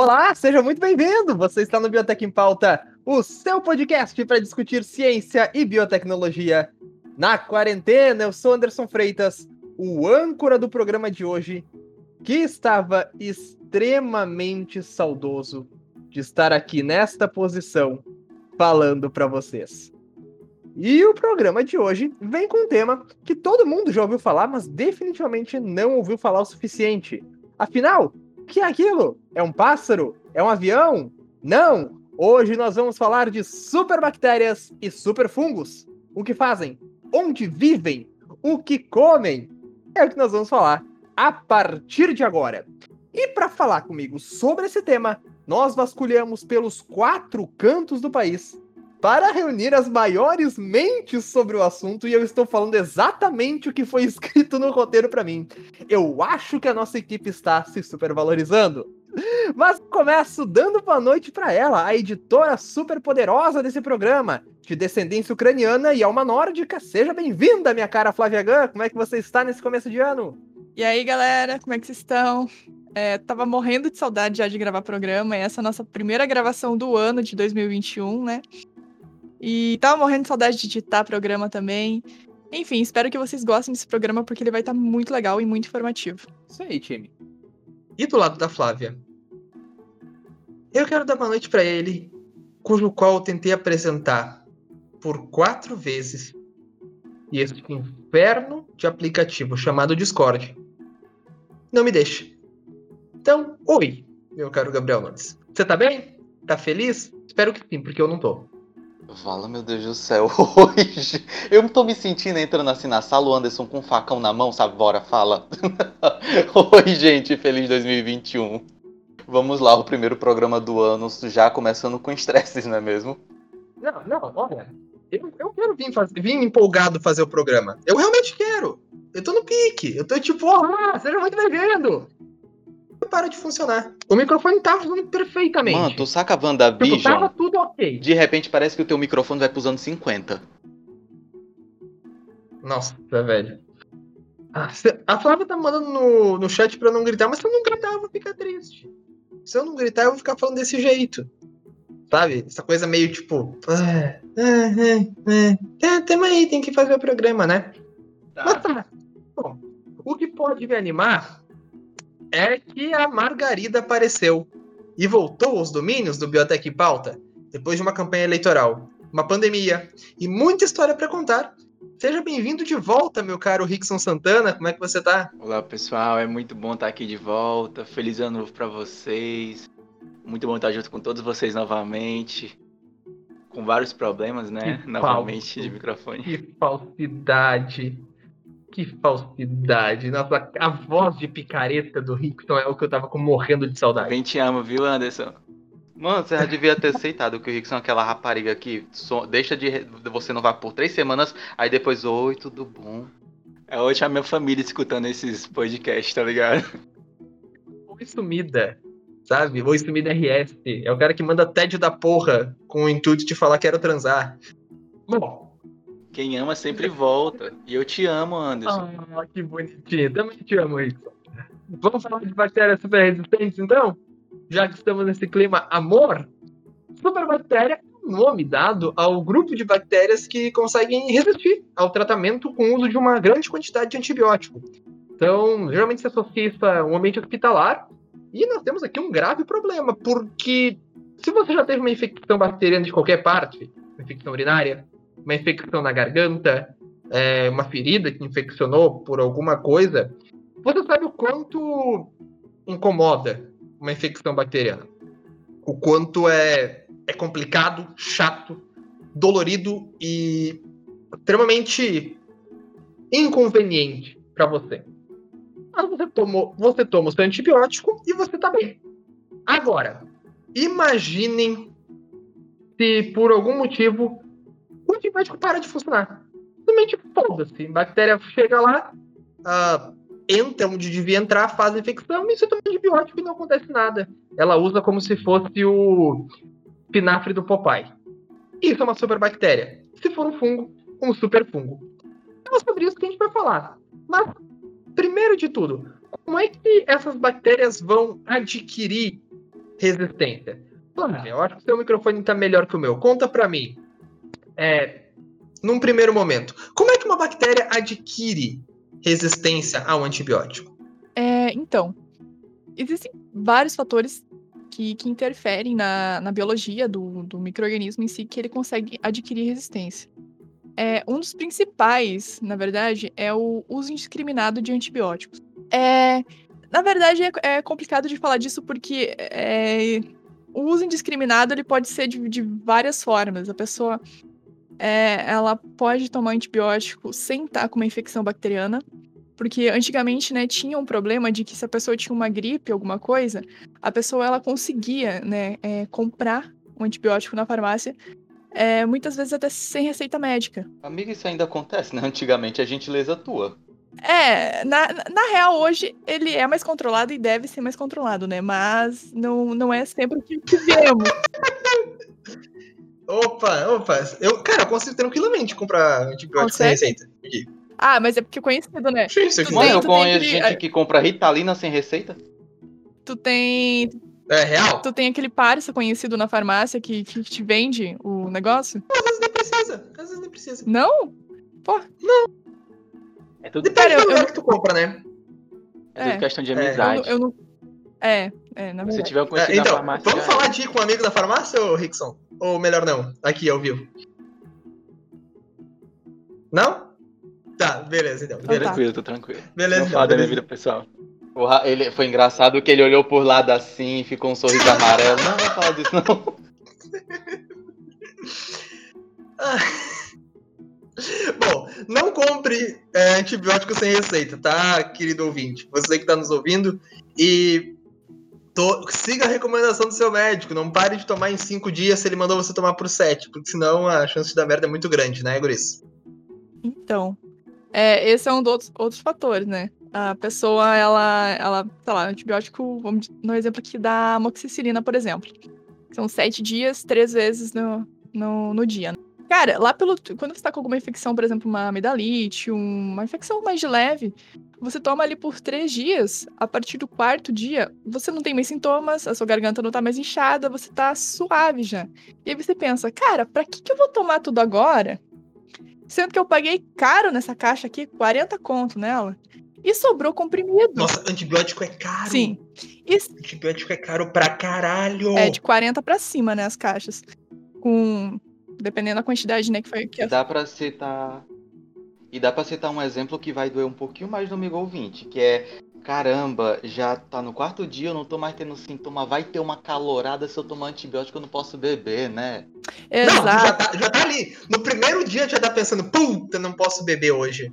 Olá, seja muito bem-vindo! Você está no Biotech em Pauta, o seu podcast para discutir ciência e biotecnologia na quarentena. Eu sou Anderson Freitas, o âncora do programa de hoje, que estava extremamente saudoso de estar aqui nesta posição falando para vocês. E o programa de hoje vem com um tema que todo mundo já ouviu falar, mas definitivamente não ouviu falar o suficiente. Afinal, que é aquilo? É um pássaro? É um avião? Não! Hoje nós vamos falar de superbactérias e superfungos. O que fazem? Onde vivem? O que comem? É o que nós vamos falar a partir de agora. E para falar comigo sobre esse tema, nós vasculhamos pelos quatro cantos do país para reunir as maiores mentes sobre o assunto e eu estou falando exatamente o que foi escrito no roteiro para mim. Eu acho que a nossa equipe está se supervalorizando. Mas começo dando boa noite para ela, a editora super poderosa desse programa, de descendência ucraniana e alma nórdica. Seja bem-vinda, minha cara Flávia Gun. Como é que você está nesse começo de ano? E aí, galera, como é que vocês estão? É, tava morrendo de saudade já de gravar programa, essa é a nossa primeira gravação do ano de 2021, né? E tava morrendo de saudade de editar programa também. Enfim, espero que vocês gostem desse programa porque ele vai estar tá muito legal e muito informativo. Isso aí, time. E do lado da Flávia? Eu quero dar uma noite para ele, cujo qual eu tentei apresentar por quatro vezes. E esse inferno de aplicativo chamado Discord não me deixa. Então, oi, meu caro Gabriel Nunes. Você tá bem? Tá feliz? Espero que sim, porque eu não tô. Fala, meu Deus do céu. Hoje eu tô me sentindo entrando assim na sala, o Anderson com um facão na mão, sabe? Bora, fala. Oi, gente, feliz 2021. Vamos lá, o primeiro programa do ano, já começando com estresses, não é mesmo? Não, não, olha. Eu, eu quero vir, fazer, vir empolgado fazer o programa. Eu realmente quero. Eu tô no pique. Eu tô tipo, ah, seja muito bem-vindo para de funcionar. O microfone tava funcionando perfeitamente. Mano, tu saca a WandaVision? Tipo, tava tudo ok. De repente parece que o teu microfone vai pros anos 50. Nossa, velho. Ah, a Flávia tá mandando no, no chat pra eu não gritar, mas se eu não gritar, eu vou ficar triste. Se eu não gritar, eu vou ficar falando desse jeito. Sabe? Essa coisa meio tipo. Ah, ah, ah, é, tamo aí, tem que fazer o programa, né? Tá. Mas tá. Bom, o que pode me animar é que a Margarida apareceu e voltou aos domínios do Biotech Pauta depois de uma campanha eleitoral, uma pandemia e muita história para contar. Seja bem-vindo de volta, meu caro Rickson Santana. Como é que você tá? Olá, pessoal. É muito bom estar aqui de volta. Feliz ano novo para vocês. Muito bom estar junto com todos vocês novamente. Com vários problemas, né? Que novamente falso. de microfone. Que falsidade. Que falsidade. Nossa, a voz de picareta do Rickson é o que eu tava com, morrendo de saudade. Bem te amo, viu, Anderson? Mano, você já devia ter aceitado que o Rickson é aquela rapariga que so, deixa de você não vai por três semanas, aí depois, oi, tudo bom? É hoje a minha família escutando esses podcasts, tá ligado? Oi sumida, sabe? Oi sumida RS. É o cara que manda tédio da porra com o intuito de falar que quero transar. Bom, quem ama sempre volta. E eu te amo, Anderson. Ah, que bonitinho. Também te amo, Rickson. Vamos falar de bactérias super resistentes, então? Já que estamos nesse clima amor, superbactéria é nome dado ao grupo de bactérias que conseguem resistir ao tratamento com o uso de uma grande quantidade de antibiótico. Então, geralmente se associa isso a um ambiente hospitalar. E nós temos aqui um grave problema, porque se você já teve uma infecção bacteriana de qualquer parte, infecção urinária, uma infecção na garganta, é, uma ferida que infeccionou por alguma coisa, você sabe o quanto incomoda uma infecção bacteriana. O quanto é, é complicado, chato, dolorido e extremamente inconveniente para você. Mas você, tomou, você toma o seu antibiótico e você tá bem. Agora, imaginem se por algum motivo o antibiótico para de funcionar. Simplesmente foda-se. Bactéria chega lá, uh, entra onde devia entrar, faz a infecção e você toma antibiótico e não acontece nada. Ela usa como se fosse o pinafre do Popeye. Isso é uma superbactéria. Se for um fungo, um super fungo. É sobre isso que a gente vai falar. Mas, primeiro de tudo, como é que essas bactérias vão adquirir resistência. Flávia, eu acho que o seu microfone tá melhor que o meu. Conta pra mim. É, num primeiro momento, como é que uma bactéria adquire resistência ao antibiótico? É, então, existem vários fatores que, que interferem na, na biologia do, do microorganismo em si que ele consegue adquirir resistência. É, um dos principais, na verdade, é o uso indiscriminado de antibióticos. É, na verdade, é, é complicado de falar disso porque é, o uso indiscriminado ele pode ser de, de várias formas. A pessoa é, ela pode tomar antibiótico sem estar com uma infecção bacteriana, porque antigamente, né, tinha um problema de que se a pessoa tinha uma gripe, alguma coisa, a pessoa ela conseguia, né, é, comprar um antibiótico na farmácia, é, muitas vezes até sem receita médica. Amiga, isso ainda acontece, né? Antigamente a gentileza tua. É, na, na real, hoje ele é mais controlado e deve ser mais controlado, né? Mas não, não é sempre o que vemos. opa, opa. Eu, cara, eu consigo tranquilamente comprar antibiótico sem receita. Ah, mas é porque é conhecido, né? Sim, aqui. Mano, eu conheço aquele... gente que compra Ritalina sem receita. Tu tem. É real? Tu tem aquele parça conhecido na farmácia que, que te vende o negócio? Às vezes nem precisa. Às vezes nem precisa. Não? Pô. Não. É tudo Depende do lugar eu... que tu compra, né? É, tudo é. questão de amizade. É, eu, eu não... é, é, na verdade. Se tiver um conhecido é, então, farmácia. Vamos já... falar de com um amigo da farmácia, ou Rickson? Ou melhor não, aqui ao vivo. Não? Tá, beleza, então. Beleza. Tranquilo, tô tranquilo. Beleza. Não então, fala da minha vida pessoal. Ele, foi engraçado que ele olhou por lado assim, ficou um sorriso amarelo. Não, não fala disso, não. Bom, não compre é, antibiótico sem receita, tá, querido ouvinte? Você que está nos ouvindo. E to... siga a recomendação do seu médico. Não pare de tomar em cinco dias se ele mandou você tomar por sete, porque senão a chance de dar merda é muito grande, né, Guris? Então, é, esse é um dos outros fatores, né? A pessoa, ela, ela, sei lá, antibiótico, vamos no exemplo aqui da amoxicilina, por exemplo. São sete dias, três vezes no, no, no dia. Né? Cara, lá pelo. Quando você tá com alguma infecção, por exemplo, uma amidalite, uma infecção mais de leve, você toma ali por três dias. A partir do quarto dia, você não tem mais sintomas, a sua garganta não tá mais inchada, você tá suave já. E aí você pensa, cara, pra que, que eu vou tomar tudo agora? Sendo que eu paguei caro nessa caixa aqui, 40 conto nela. E sobrou comprimido. Nossa, antibiótico é caro. Sim. E... Antibiótico é caro pra caralho. É, de 40 pra cima, né, as caixas. Com Dependendo da quantidade, né, que foi que Dá para citar e dá para citar um exemplo que vai doer um pouquinho mais no amigo ouvinte, que é caramba, já tá no quarto dia, eu não tô mais tendo sintoma, vai ter uma calorada se eu tomar antibiótico, eu não posso beber, né? Exato. Não, já tá, já tá ali. No primeiro dia já tá pensando, puta, não posso beber hoje.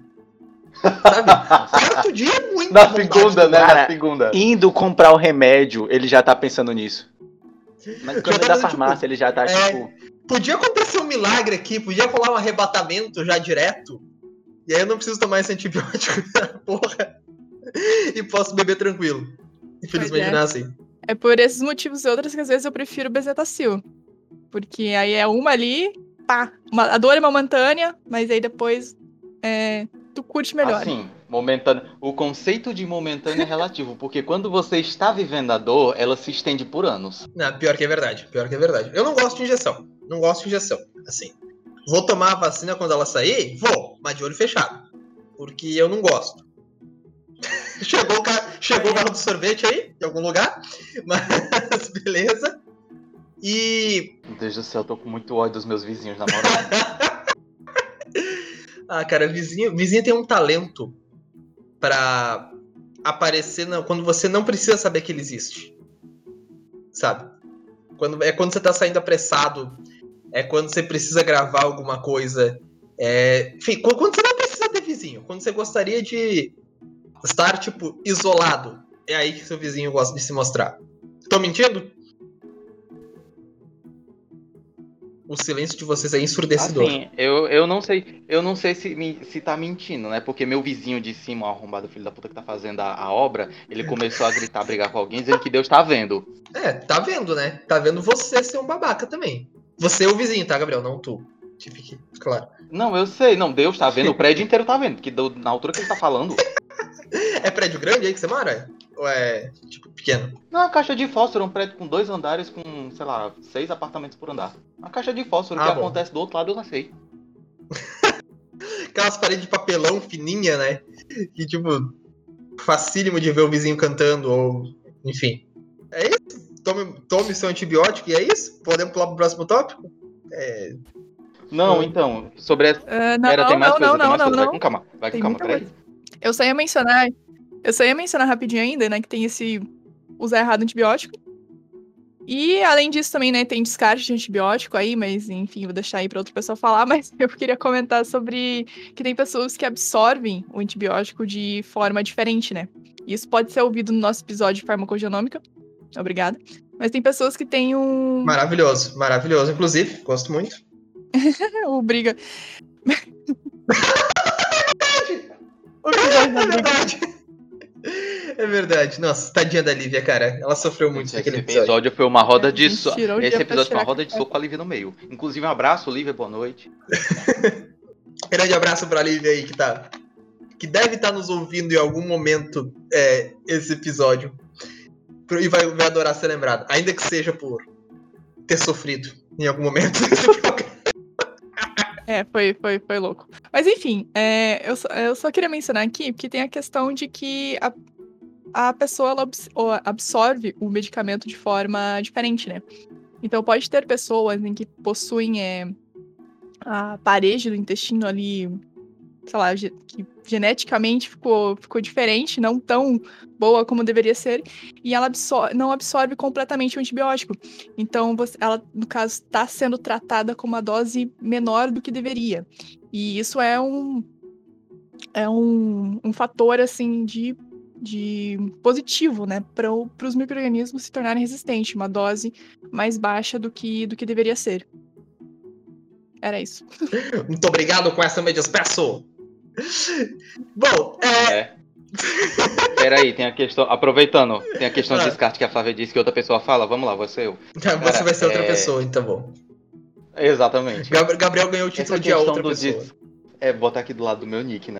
Sabe? quarto dia é muito Na segunda, né? Cara, Na segunda. Indo comprar o remédio, ele já tá pensando nisso. Mas quando é da tipo, farmácia, tipo, ele já tá é, tipo Podia acontecer um milagre aqui, podia rolar um arrebatamento já direto. E aí eu não preciso tomar esse antibiótico porra. E posso beber tranquilo. Infelizmente é. não é assim. É por esses motivos e outros que às vezes eu prefiro bezetacil. Porque aí é uma ali, pá. Uma, a dor é momentânea, mas aí depois é, tu curte melhor. Assim, momentâneo. O conceito de momentâneo é relativo, porque quando você está vivendo a dor, ela se estende por anos. Não, pior que é verdade. Pior que é verdade. Eu não gosto de injeção. Não gosto de injeção. Assim. Vou tomar a vacina quando ela sair? Vou, mas de olho fechado. Porque eu não gosto. chegou o, ca... Chegou o carro do sorvete aí, em algum lugar. Mas beleza. E. Meu Deus do céu, eu tô com muito ódio dos meus vizinhos, na moral. ah, cara, vizinho, vizinho tem um talento para aparecer quando você não precisa saber que ele existe. Sabe? Quando, é quando você tá saindo apressado é quando você precisa gravar alguma coisa. É, enfim, quando você não precisa ter vizinho, quando você gostaria de estar, tipo, isolado, é aí que seu vizinho gosta de se mostrar. Tô mentindo? O silêncio de vocês é ensurdecedor. Assim, eu, eu não sei, eu não sei se, se tá mentindo, né? Porque meu vizinho de cima, o arrombado filho da puta que tá fazendo a, a obra, ele começou a gritar, a brigar com alguém, dizendo que Deus tá vendo. É, tá vendo, né? Tá vendo você ser um babaca também. Você é o vizinho, tá, Gabriel? Não tu. Que fique claro. Não, eu sei. Não, Deus tá vendo. O prédio inteiro tá vendo. Porque na altura que ele tá falando. é prédio grande aí que você mora? Ou é, tipo, pequeno? Não, uma caixa de fósforo, um prédio com dois andares com, sei lá, seis apartamentos por andar. Uma caixa de fósforo Ah, que bom. acontece do outro lado, eu não sei. Aquelas paredes de papelão fininha, né? Que, tipo, facílimo de ver o vizinho cantando, ou. Enfim. É isso? Tome, tome seu antibiótico e é isso? Podemos pular pro próximo tópico? É, Não, então, sobre essa. Ah, não, Pera, tem mais não, coisa, não, tem não, mais não, coisa. Vai não. com calma, vai com Tem calma, peraí. Eu só ia mencionar. Eu só ia mencionar rapidinho ainda, né, que tem esse usar errado antibiótico. E além disso também, né, tem descarte de antibiótico aí, mas enfim, vou deixar aí pra outra pessoa falar, mas eu queria comentar sobre que tem pessoas que absorvem o antibiótico de forma diferente, né? Isso pode ser ouvido no nosso episódio de farmacogenômica. Obrigada. Mas tem pessoas que têm um maravilhoso, maravilhoso. Inclusive, gosto muito. o briga. o É briga. verdade. É verdade. Nossa, tadinha da Lívia, cara. Ela sofreu muito Esse naquele episódio. episódio. foi uma roda É, de soco. tirou o Esse episódio foi uma roda de soco com a Lívia no meio. Inclusive, um abraço, Lívia, boa noite. Grande abraço pra Lívia aí que tá. Que deve estar nos ouvindo em algum momento é, esse episódio. E vai, vai adorar ser lembrado. Ainda que seja por ter sofrido em algum momento desse programa. É, foi, foi, foi louco. Mas enfim, é, eu, só, eu só queria mencionar aqui, porque tem a questão de que a, a pessoa ela absorve o medicamento de forma diferente, né? Então pode ter pessoas em que possuem é, a parede do intestino ali, sei lá, que geneticamente ficou, ficou diferente, não tão boa como deveria ser, e ela absor não absorve completamente o antibiótico. Então, você- ela, no caso, está sendo tratada com uma dose menor do que deveria. E isso é um, é um, um fator, assim, de, de positivo, né? Para os micro-organismos se tornarem resistentes. Uma dose mais baixa do que, do que deveria ser. Era isso. Muito obrigado com essa me despeço. Bom, é, É. Peraí, tem a questão. Aproveitando, tem a questão Ah. de descarte que a Flávia disse que outra pessoa fala. Vamos lá, você eu. você vai ser outra é- pessoa, então bom. Exatamente. Gab- Gabriel ganhou o título de a questão outra pessoa. dis- É, botar aqui do lado do meu nick, né?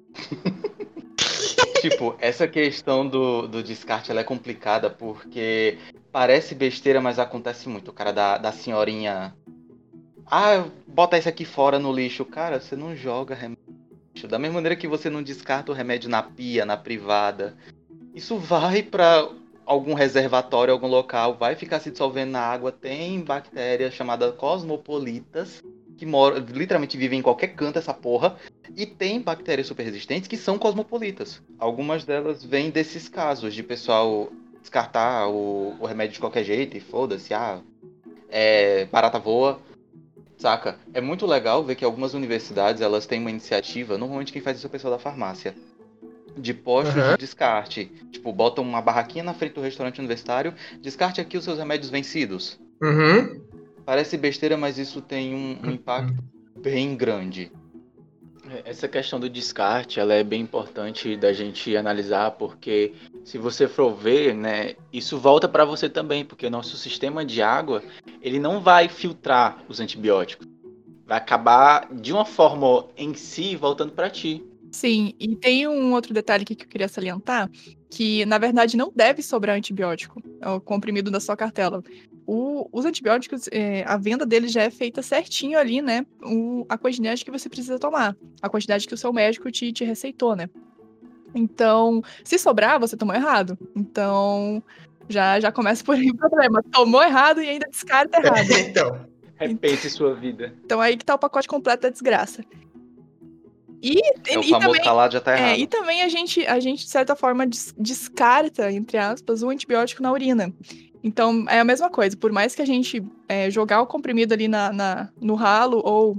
Tipo, essa questão do, do descarte é complicada porque parece besteira, mas acontece muito. O cara da, da senhorinha. Ah, bota isso aqui fora no lixo. Cara, você não joga remédio. Da mesma maneira que você não descarta o remédio na pia, na privada. Isso vai pra algum reservatório, algum local, vai ficar se dissolvendo na água. Tem bactérias chamadas cosmopolitas que moram, literalmente vivem em qualquer canto essa porra. E tem bactérias super resistentes que são cosmopolitas. Algumas delas vêm desses casos de pessoal descartar o, o remédio de qualquer jeito e foda-se, ah, é, barata voa. Saca? É muito legal ver que algumas universidades elas têm uma iniciativa, normalmente quem faz isso é o pessoal da farmácia, de postos Aham. de descarte. Tipo, botam uma barraquinha na frente do restaurante universitário, descarte aqui os seus remédios vencidos. Uhum. Parece besteira, mas isso tem um, um impacto bem grande. Essa questão do descarte, ela é bem importante da gente analisar, porque se você for ver, né, isso volta para você também, porque o nosso sistema de água, ele não vai filtrar os antibióticos. Vai acabar de uma forma em si voltando para ti. Sim, e tem um outro detalhe aqui que eu queria salientar, que na verdade não deve sobrar antibiótico, é o comprimido da sua cartela. O- os antibióticos, é, a venda deles já é feita certinho ali, né? o- a quantidade que você precisa tomar, a quantidade que o seu médico te, te receitou, né? Então, se sobrar, você tomou errado. Então, já, já começa por aí o problema. Tomou errado e ainda descarta errado. então, Repense sua vida. Então, aí que tá o pacote completo da desgraça. E, É o e famoso também, calado já tá errado. é, e também a gente, a gente, de certa forma, des- descarta, entre aspas, o antibiótico na urina. Então, é a mesma coisa. Por mais que a gente é, jogar o comprimido ali na, na- no ralo ou,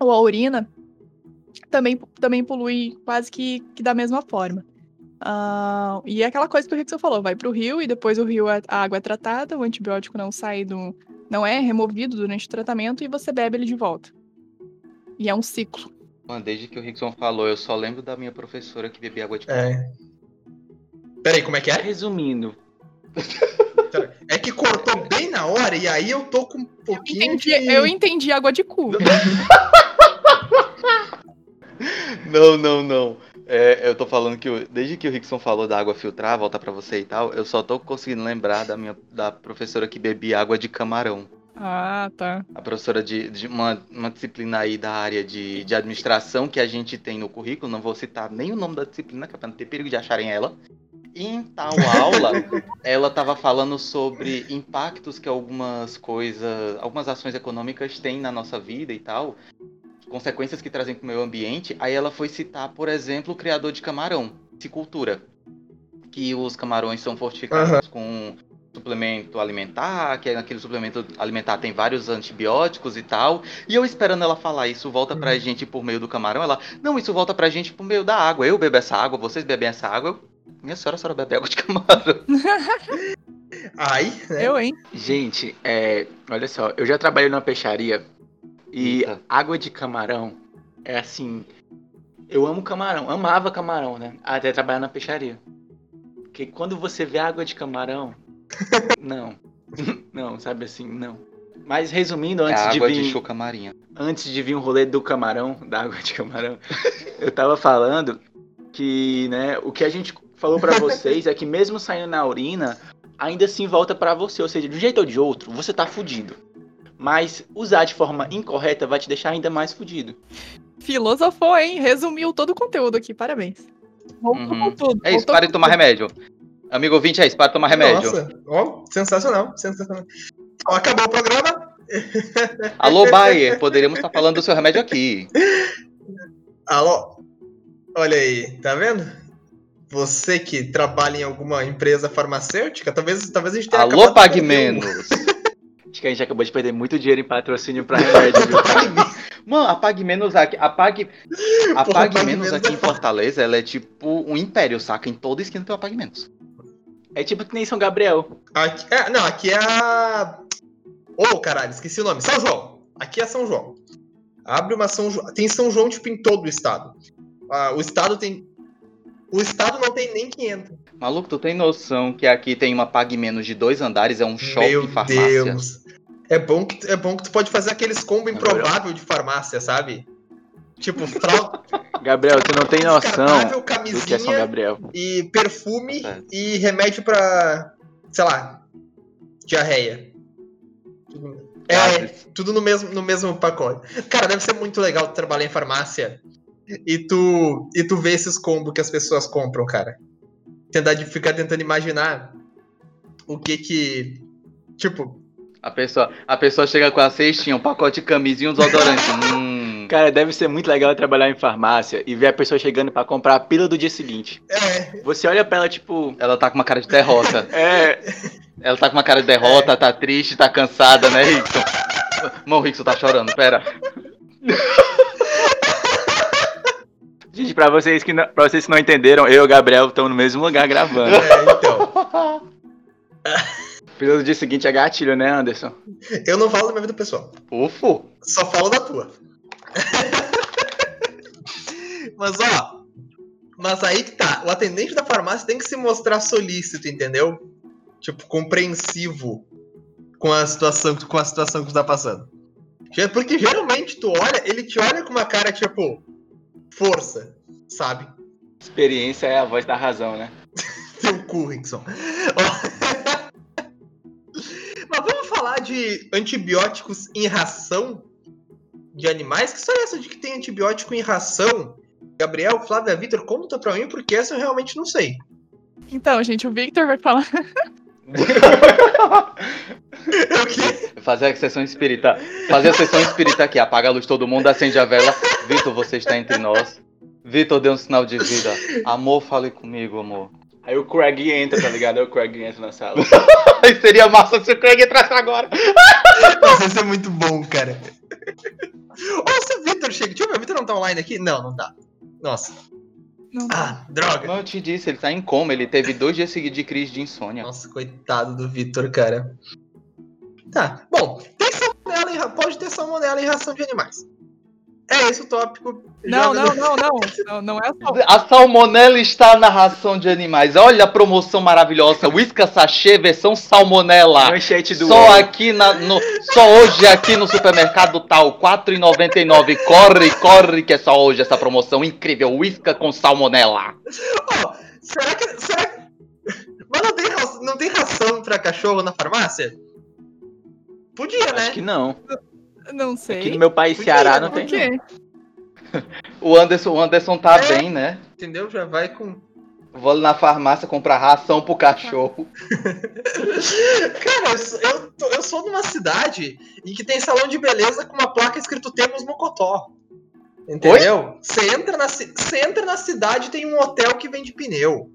ou a urina, também, também polui quase que, que da mesma forma. Ah, e é aquela coisa que o Rickson falou, vai pro rio e depois o rio, é- a água é tratada, o antibiótico não sai do... não é removido durante o tratamento e você bebe ele de volta. E é um ciclo. Mano, desde que o Rickson falou, eu só lembro da minha professora que bebia água de coco. é. Peraí, como é que é? Resumindo, É que cortou bem na hora e aí eu tô com um pouquinho Entendi, de... eu entendi água de cu. Não, não, não. É, eu tô falando que eu- desde que o Rickson falou da água filtrar, volta pra você e tal, eu só tô conseguindo lembrar da minha da professora que bebia água de camarão. Ah, tá. A professora de, de uma, uma disciplina aí da área de, de administração que a gente tem no currículo, não vou citar nem o nome da disciplina, que é pra não ter perigo de acharem ela. E em tal aula, ela estava falando sobre impactos que algumas coisas, algumas ações econômicas têm na nossa vida e tal, consequências que trazem para o meio ambiente. Aí ela foi citar, por exemplo, o criador de camarão, piscicultura, que os camarões são fortificados com suplemento alimentar, que aquele suplemento alimentar tem vários antibióticos e tal. E eu esperando ela falar isso volta pra Uhum. gente por meio do camarão, ela, não, isso volta pra gente por meio da água. Eu bebo essa água, vocês bebem essa água. Eu, minha senhora, a senhora bebe água de camarão. Ai, né? Eu, hein? Gente, é, olha só, eu já trabalhei numa peixaria e Eita. água de camarão é assim. Eu amo camarão, amava camarão, né? Até trabalhar na peixaria. Porque quando você vê água de camarão, não. Não, sabe assim, não. Mas resumindo, É antes a de vir, de chuca marinha. antes de vir o rolê do camarão, da água de camarão, eu tava falando que, né, o que a gente falou pra vocês é que mesmo saindo na urina, ainda assim volta pra você, ou seja, de um jeito ou de outro, você tá fudido. Mas usar de forma incorreta vai te deixar ainda mais fudido. Filosofou, hein? Resumiu todo o conteúdo aqui, parabéns. Voltou Uhum. com tudo. É isso, para de tomar tudo. remédio. Amigo ouvinte, é isso, para tomar remédio. Nossa, ó, sensacional, sensacional. Ó, acabou o programa. Alô, Bayer, poderíamos estar falando do seu remédio aqui. Alô? Olha aí, tá vendo? Você que trabalha em alguma empresa farmacêutica, talvez, talvez a gente tenha Alô, pague menos. Acho que a gente acabou de perder muito dinheiro em patrocínio pra remédio, viu? Mano, a Pague Menos aqui, a Pague, a Pague Menos aqui em. Fortaleza, ela é tipo um império, saca? Em toda esquina tem uma Pague Menos. É tipo que nem São Gabriel. Aqui, é, não, aqui é a. Ô, caralho, esqueci o nome. São João. Aqui é São João. Abre uma São João. Tem São João, tipo, em todo o estado. Ah, o estado tem. O estado não tem nem 500. Maluco, tu tem noção que aqui tem uma Pague Menos de dois andares, é um shopping Meu farmácia. Deus. É bom, que, é bom que tu pode fazer aqueles combo improvável de farmácia, sabe? Tipo, fralda Gabriel, tu não tem noção do que é São Gabriel. e perfume Certo. e remédio pra, sei lá, diarreia. É, Gases. tudo no mesmo, no mesmo pacote. Cara, deve ser muito legal tu trabalhar em farmácia e tu, e tu ver esses combos que as pessoas compram, cara. Tentar de ficar tentando imaginar o que que. Tipo, A pessoa, a pessoa chega com a cestinha, um pacote de camisinha e um desodorante. hum. Cara, deve ser muito legal trabalhar em farmácia e ver a pessoa chegando pra comprar a pílula do dia seguinte. é. Você olha pra ela, tipo. Ela tá com uma cara de derrota. É. Ela tá com uma cara de derrota, tá triste, tá cansada, né, Rickson? Mano, o Rickson tá chorando, pera. Gente, pra vocês que não, pra vocês que não entenderam, eu e o Gabriel estamos no mesmo lugar gravando. É, então. Do dia seguinte é gatilho, né, Anderson? Eu não falo da minha vida pessoal. Ufo. Só falo da tua. Mas ó. Mas aí que tá. O atendente da farmácia tem que se mostrar solícito, entendeu? Tipo, compreensivo com a situação, com a situação que tu tá passando. Porque geralmente tu olha, ele te olha com uma cara, tipo, força, sabe? Experiência é a voz da razão, né? Teu cu, Rickson. Mas vamos falar de antibióticos em ração de animais? Que história é essa de que tem antibiótico em ração? Gabriel, Flávia, Vitor, conta pra mim, porque essa eu realmente não sei. Então, gente, o Victor vai falar. O quê? Fazer a sessão espírita. Fazer a sessão espírita aqui. Apaga a luz todo mundo, acende a vela. Vitor, você está entre nós. Vitor deu um sinal de vida. Amor, fale comigo, amor. Aí o Craig entra, tá ligado? Aí o Craig entra na sala. Seria massa se o Craig entrasse agora. Nossa, isso é muito bom, cara. Ou se o Vitor chega. Deixa eu ver, o Vitor não tá online aqui? Não, não tá. Nossa. Não. Ah, droga. Como eu te disse, ele tá em coma. Ele teve dois dias seguidos de crise de insônia. Nossa, coitado do Vitor, cara. Tá, bom, tem salmonela em, pode ter salmonela em ração de animais. É esse o tópico. Não, não, no- não, não, não. Não é só. A salmonela está na ração de animais. Olha a promoção maravilhosa. Whisca sachê versão salmonela. Manchete do Só aqui na, no, só hoje aqui no supermercado tal, R$ 4,99. Corre, corre, que é só hoje essa promoção incrível. Whisca com salmonela. Ó, será que. Será que. Mas não tem, não tem ração pra cachorro na farmácia? Podia, né? Acho que não. Não sei. Aqui no meu país, Podia, Ceará, não Por tem. não. O Anderson, o Anderson tá É. bem, né? Entendeu? Já vai com. Vou na farmácia comprar ração pro cachorro. Cara, eu sou- eu, sou de uma cidade em que tem salão de beleza com uma placa escrito Temos Mocotó. Entendeu? Você entra, na, você entra na cidade e tem um hotel que vende pneu.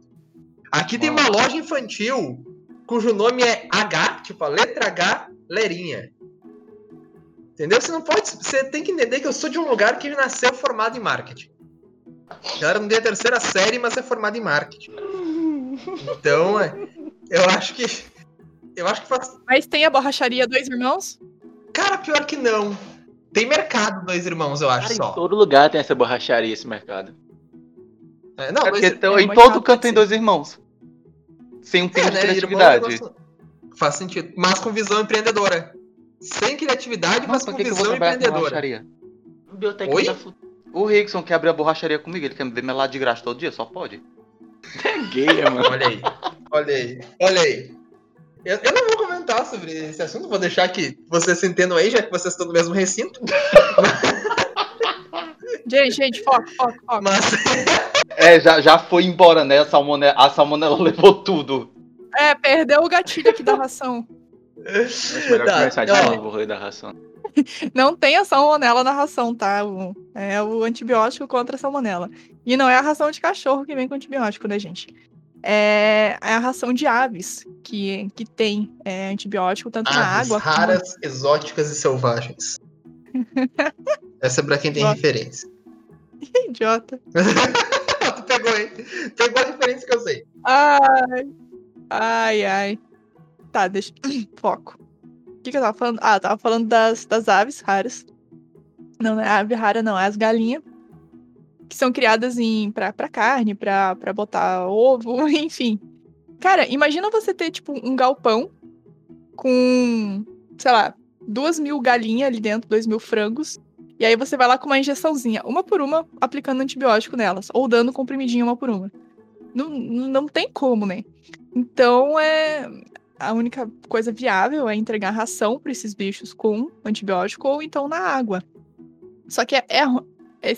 Aqui tem uma loja infantil cujo nome é H, tipo a letra H, Lerinha. Entendeu? Você não pode. Você tem que entender que eu sou de um lugar que nasceu formado em marketing. A galera não tem a terceira série, mas é formado em marketing. Então, é, eu acho que. Eu acho que faz. Mas tem a borracharia Dois Irmãos? Cara, pior que não. Tem mercado, dois irmãos, eu acho Cara, em só. todo lugar tem essa borracharia, esse mercado. É, não, É dois porque tão- é em muito todo canto tem dois irmãos. Sem um pingo É, de né? Irmão, criatividade. negócio- Faz sentido. Mas com visão empreendedora. Sem criatividade, mas Mas com visão empreendedora. borracharia? Biblioteca Oi? da O Rickson quer abrir a borracharia comigo, ele quer me ver meu lado de graça todo dia, só pode. É gay, mano. Olha aí. Olha aí. Olha aí. Eu, eu não vou comentar sobre esse assunto, vou deixar que vocês se entendam aí, já que vocês estão no mesmo recinto. Gente, gente, foco, foco, foco. Mas É, já, já foi embora, né? A salmonela, a salmonela levou tudo. É, perdeu o gatilho aqui da ração. Acho melhor Tá, começar de ó. novo o da ração. Não tem a salmonela na ração, tá? O- é o antibiótico contra a salmonela. E não é a ração de cachorro que vem com antibiótico, né, gente? É, é a ração de aves que, que tem é, antibiótico tanto na aves água. como- raras, exóticas e selvagens. Essa é pra quem tem Nossa. referência. Idiota. tu pegou, hein? Pegou a referência que eu sei. Ai, ai, ai. Tá, deixa. Foco. O que, que eu tava falando? Ah, eu tava falando das, das aves raras. Não, não é ave rara, não, é as galinhas. Que são criadas em, pra, pra carne, pra, pra botar ovo, enfim. Cara, imagina você ter, tipo, um galpão com, sei lá, duas mil galinhas ali dentro, dois mil frangos. E aí você vai lá com uma injeçãozinha, uma por uma, aplicando antibiótico nelas. Ou dando comprimidinho uma por uma. Não, não tem como, né? Então, é a única coisa viável é entregar ração para esses bichos com antibiótico ou então na água. Só que é, é, é-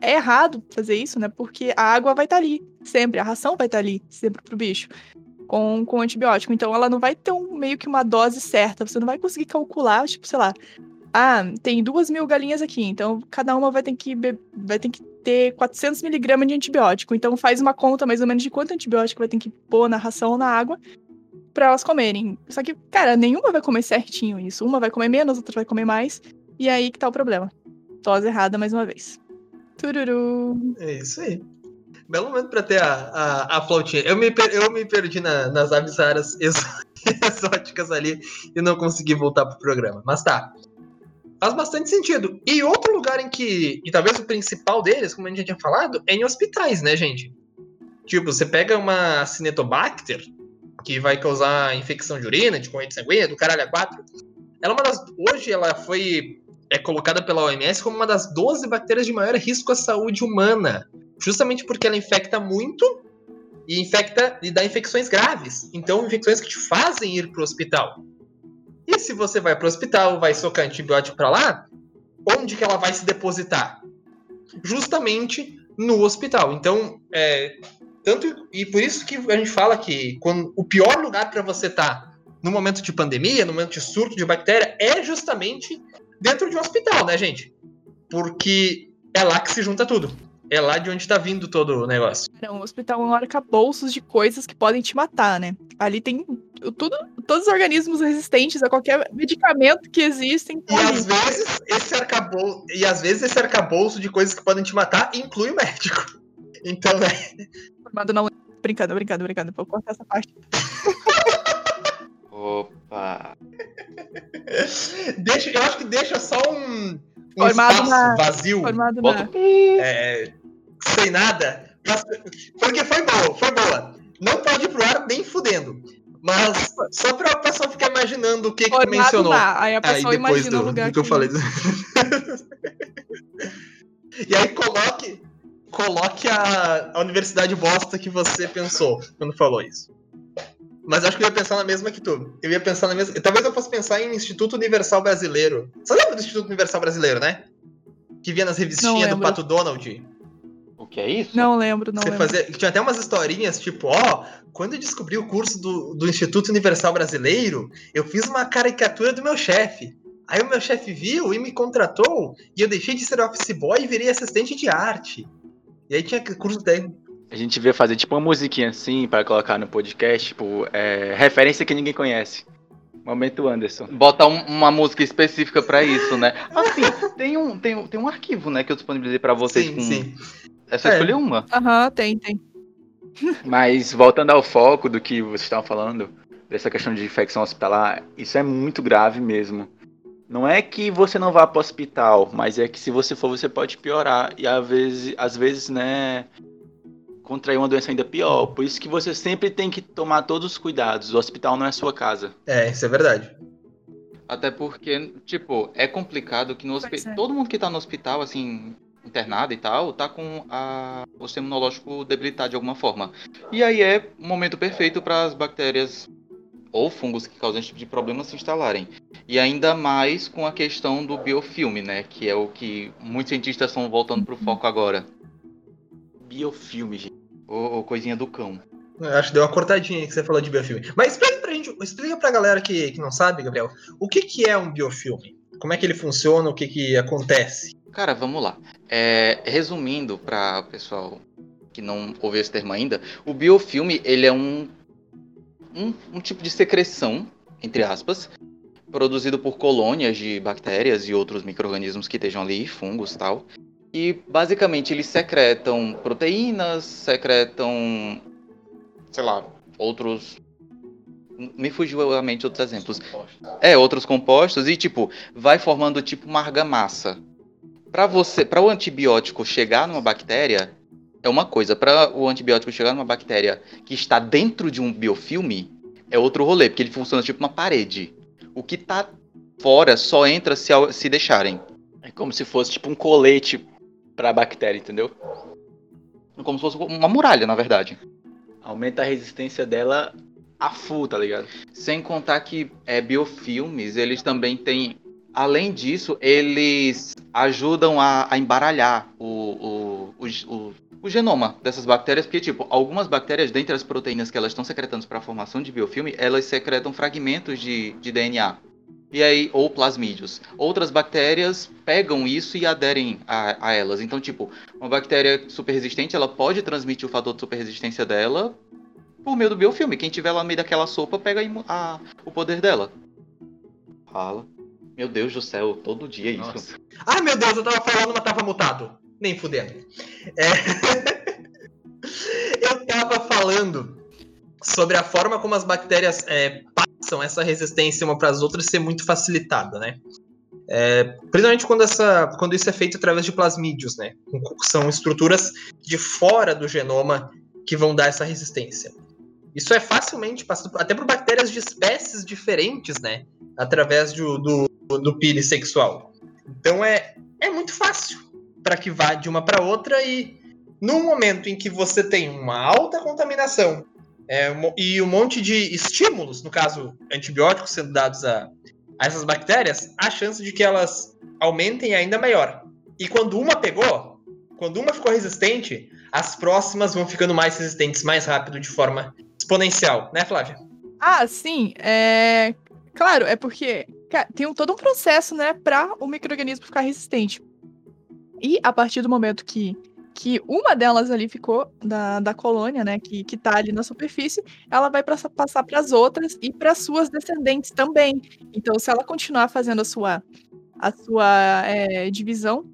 é errado fazer isso, né? Porque a água vai estar ali, sempre. A ração vai estar ali, sempre pro bicho, com, com antibiótico. Então, ela não vai ter um, meio que uma dose certa. Você não vai conseguir calcular, tipo, sei lá. Ah, tem duas mil galinhas aqui, então cada uma vai ter que, vai ter, que ter 400 miligramas de antibiótico. Então faz uma conta mais ou menos de quanto antibiótico vai ter que pôr na ração ou na água para elas comerem. Só que, cara, nenhuma vai comer certinho isso. Uma vai comer menos, outra vai comer mais. E aí que tá o problema. Dose errada mais uma vez. Tururu. É isso aí. Belo momento pra ter a, a, a flautinha. Eu me, per- eu me perdi na- nas aves raras exó- exóticas ali e não consegui voltar pro programa. Mas tá. Faz bastante sentido. E outro lugar em que. E talvez o principal deles, como a gente já tinha falado, é em hospitais, né, gente? Tipo, você pega uma Cinetobacter, que vai causar infecção de urina, de corrente sanguínea, do caralho a 4. Ela é uma das. Hoje ela foi. É colocada pela OMS como uma das 12 bactérias de maior risco à saúde humana justamente porque ela infecta muito e infecta e dá infecções graves. Então, infecções que te fazem ir pro hospital. E se você vai pro hospital, vai socar antibiótico para lá, onde que ela vai se depositar? Justamente no hospital. Então, é, tanto e por isso que a gente fala que quando, o pior lugar para você estar no momento de pandemia, no momento de surto de bactéria, é justamente dentro de um hospital, né, gente? Porque é lá que se junta tudo. É lá de onde tá vindo todo o negócio. Cara, um hospital é um arcabouços de coisas que podem te matar, né? Ali tem tudo, todos os organismos resistentes a qualquer medicamento que existem. E às vezes esse arcabouço, e às vezes esse arcabouço de coisas que podem te matar inclui o médico. Então, né? Formado na Brincando, brincando, brincando. Vou cortar essa parte. Opa. Deixa, eu acho que deixa só um, um Formado espaço na- vazio, Formado Bota na... é, sem nada. Porque foi boa, foi boa. Não pode ir pro ar nem fudendo. Mas só pra pessoa ficar imaginando o que, que tu Formado mencionou. na. Aí a Aí pessoa depois imagina do, o lugar do que eu que- falei. e aí coloque, coloque a, a universidade bosta que você pensou quando falou isso. Mas acho que eu ia pensar na mesma que tu. Eu ia pensar na mesma. Talvez eu fosse pensar em Instituto Universal Brasileiro. Você lembra do Instituto Universal Brasileiro, né? Que via nas revistinhas do. Pato Donald. O que é isso? Não lembro, não Você lembro. fazia, tinha até umas historinhas, tipo, ó, quando eu descobri o curso do, do Instituto Universal Brasileiro, eu fiz uma caricatura do meu chefe. Aí o meu chefe viu e me contratou, e eu deixei de ser office boy e virei assistente de arte. E aí tinha curso técnico. A gente devia fazer tipo uma musiquinha assim para colocar no podcast, tipo, é, referência que ninguém conhece. Momento Anderson. Botar um- uma música específica pra isso, né? Assim, tem um, tem, um- tem um arquivo, né, que eu disponibilizei pra vocês Sim, com. sim. É só É. escolher uma. Aham, tem, tem. Mas voltando ao foco do que vocês estavam falando, dessa questão de infecção hospitalar, isso é muito grave mesmo. Não é que você não vá para o hospital, mas é que se você for, você pode piorar. E às vezes, às vezes, né, contrair uma doença ainda pior. Por isso que você sempre tem que tomar todos os cuidados. O hospital não é sua casa. É, isso é verdade. Até porque, tipo, é complicado que no hospital. é. Todo mundo que tá no hospital, assim, internado e tal, tá com a... o sistema imunológico debilitado de alguma forma. E aí é o momento perfeito para as bactérias ou fungos que causam esse tipo de problema se instalarem. E ainda mais com a questão do biofilme, né? Que é o que muitos cientistas estão voltando pro foco agora. Biofilme, gente. Ou, ou coisinha do cão. Eu acho que deu uma cortadinha aí que você falou de biofilme. Mas explica pra gente, explica pra galera que, que não sabe, Gabriel, o que, que é um biofilme? Como é que ele funciona? O que, que acontece? Cara, vamos lá. É, resumindo para o pessoal que não ouviu esse termo ainda, o biofilme ele é um, um, um tipo de secreção, entre aspas, produzido por colônias de bactérias e outros micro-organismos que estejam ali, fungos e tal. E basicamente eles secretam proteínas, secretam, sei lá, outros. Me fugiu a mente outros exemplos. É, outros compostos e tipo, vai formando tipo uma argamassa. Para você, para o antibiótico chegar numa bactéria é uma coisa, para o antibiótico chegar numa bactéria que está dentro de um biofilme é outro rolê, porque ele funciona tipo uma parede. O que tá fora só entra se, se deixarem. É como se fosse tipo um colete pra bactéria, entendeu? Como se fosse uma muralha, na verdade. Aumenta a resistência dela a full, tá ligado? Sem contar que é, biofilmes, eles também têm. Além disso, eles ajudam a, a embaralhar o, o, o, o- o genoma dessas bactérias, porque, tipo, algumas bactérias, dentre as proteínas que elas estão secretando para a formação de biofilme, elas secretam fragmentos de, de DNA. E aí, ou plasmídeos. Outras bactérias pegam isso e aderem a, a elas. Então, tipo, uma bactéria super resistente, ela pode transmitir o fator de superresistência dela por meio do biofilme. Quem tiver lá no meio daquela sopa pega a a- o poder dela. Fala. Meu Deus do céu, todo dia isso. Nossa. Ai meu Deus, eu tava falando, mas tava mutado. Nem fudendo. É... eu tava falando sobre a forma como as bactérias é, passam essa resistência uma para as outras ser muito facilitada, né? É, principalmente quando, essa, quando isso é feito através de plasmídeos, né? São estruturas de fora do genoma que vão dar essa resistência. Isso é facilmente passado até por bactérias de espécies diferentes, né? Através do, do, do pire sexual. Então é, é muito fácil para que vá de uma para outra e no momento em que você tem uma alta contaminação é, e um monte de estímulos, no caso antibióticos sendo dados a, a essas bactérias, a chance de que elas aumentem é ainda maior. E quando uma pegou, quando uma ficou resistente, as próximas vão ficando mais resistentes mais rápido de forma exponencial, né, Flávia? Ah, sim. É... Claro, é porque tem todo um processo, né, para o microorganismo ficar resistente. E a partir do momento que, que uma delas ali ficou, da, da colônia, né, que, que tá ali na superfície, ela vai pra- passar para as outras e para suas descendentes também. Então, se ela continuar fazendo a sua, a sua é, divisão,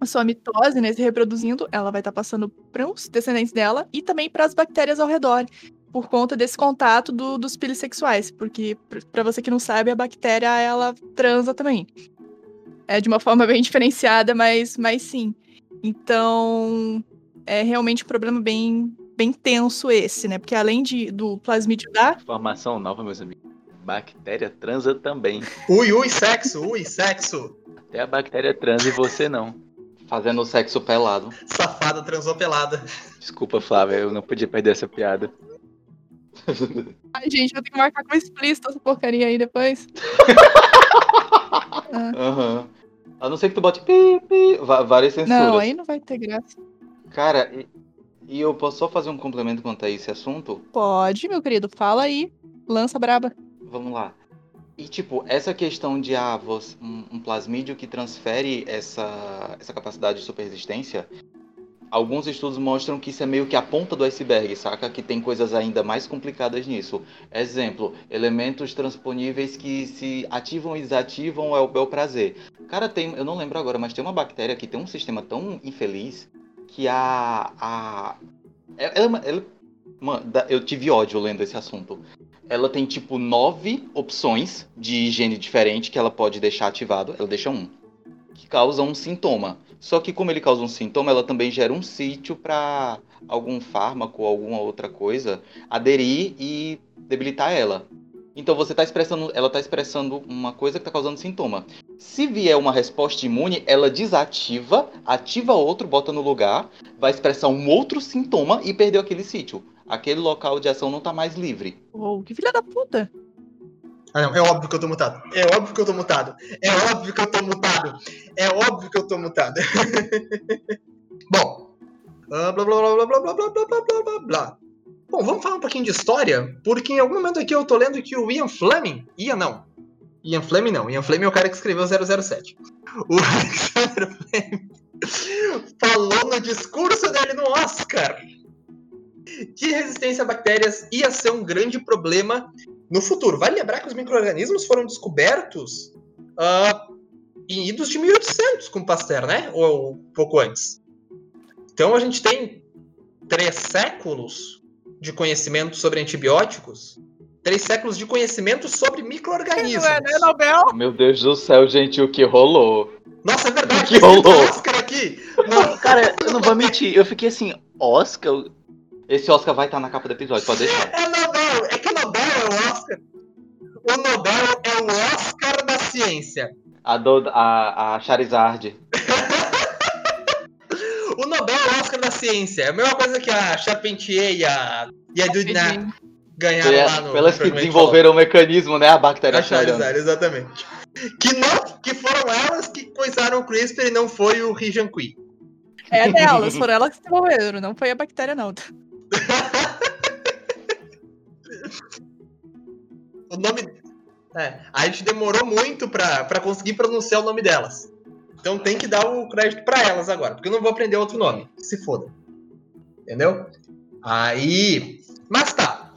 a sua mitose, né, se reproduzindo, ela vai estar passando para os descendentes dela e também para as bactérias ao redor por conta desse contato do- dos pires sexuais, porque para você que não sabe, a bactéria ela transa também. É de uma forma bem diferenciada, mas, mas sim. Então, é realmente um problema bem, bem tenso esse, né? Porque além de, do plasmídio dar. Informação nova, meus amigos. Bactéria transa também. Ui, ui, sexo, ui, sexo. Até a bactéria transa e você não. Fazendo sexo pelado. Safada transou pelada. Desculpa, Flávia, eu não podia perder essa piada. Ai, gente, eu tenho que marcar com explícito essa porcaria aí depois. Aham. A não ser que tu bote pi, pi, várias censuras. Não, aí não vai ter graça. Cara, e, e eu posso só fazer um complemento quanto a esse assunto? Pode, meu querido, fala aí. Lança braba. Vamos lá. E tipo, essa questão de ah, um, um plasmídio que transfere essa, essa capacidade de superresistência, alguns estudos mostram que isso é meio que a ponta do iceberg, saca? Que tem coisas ainda mais complicadas nisso. Exemplo, elementos transponíveis que se ativam e desativam é o bel prazer. Cara, tem, eu não lembro agora, mas tem uma bactéria que tem um sistema tão infeliz que a. a ela, ela- mano, eu tive ódio lendo esse assunto ela tem tipo nove opções de higiene diferente que ela pode deixar ativado. Ela deixa um. Que causa um sintoma. Só que como ele causa um sintoma, ela também gera um sítio para algum fármaco ou alguma outra coisa aderir e debilitar ela. Então você tá expressando, ela tá expressando uma coisa que tá causando sintoma. Se vier uma resposta imune, ela desativa, ativa outro, bota no lugar, vai expressar um outro sintoma e perdeu aquele sítio. Aquele local de ação não tá mais livre. Uou, que filha da puta. Ah, não, é óbvio que eu tô mutado. É óbvio que eu tô mutado. É óbvio que eu tô mutado. É óbvio que eu tô mutado. Bom. ah, blá, blá, blá, blá, blá, blá, blá, blá, blá, blá, blá. Bom, vamos falar um pouquinho de história, porque em algum momento aqui eu tô lendo que o Ian Fleming. Ian não. Ian Fleming não. Ian Fleming é o cara que escreveu 007. O Alexander Fleming falou no discurso dele no Oscar que resistência a bactérias ia ser um grande problema no futuro. Vale lembrar que os micro-organismos foram descobertos ah, em idos de 1800 com Pasteur, né? Ou um pouco antes. Então a gente tem três séculos de conhecimento sobre antibióticos, três séculos de conhecimento sobre micro-organismos. Não é, né, Nobel? Meu Deus do céu, gente, o que rolou? Nossa, é verdade, Que tá escrito rolou? Oscar aqui. Não, Cara, eu não vou mentir, eu fiquei assim, Oscar? Esse Oscar vai estar na capa do episódio, pode deixar. é Nobel, é Oscar. O Nobel é o Oscar da ciência. A, do, a, a Charizard. O Nobel é o Oscar da ciência. É a mesma coisa que a Charpentier e a, e a Dudna ganharam lá no. Pelas que desenvolveram o mecanismo, né? A bactéria A Charizard. Charizard, exatamente. Que, não, que foram elas que coisaram o CRISPR e não foi o Rijan Kui. É delas, foram elas que desenvolveram, não foi a bactéria, não. O nome. É, a gente demorou muito pra, pra conseguir pronunciar o nome delas. Então tem que dar o crédito pra elas agora, porque eu não vou aprender outro nome. Se foda. Entendeu? Aí. Mas tá.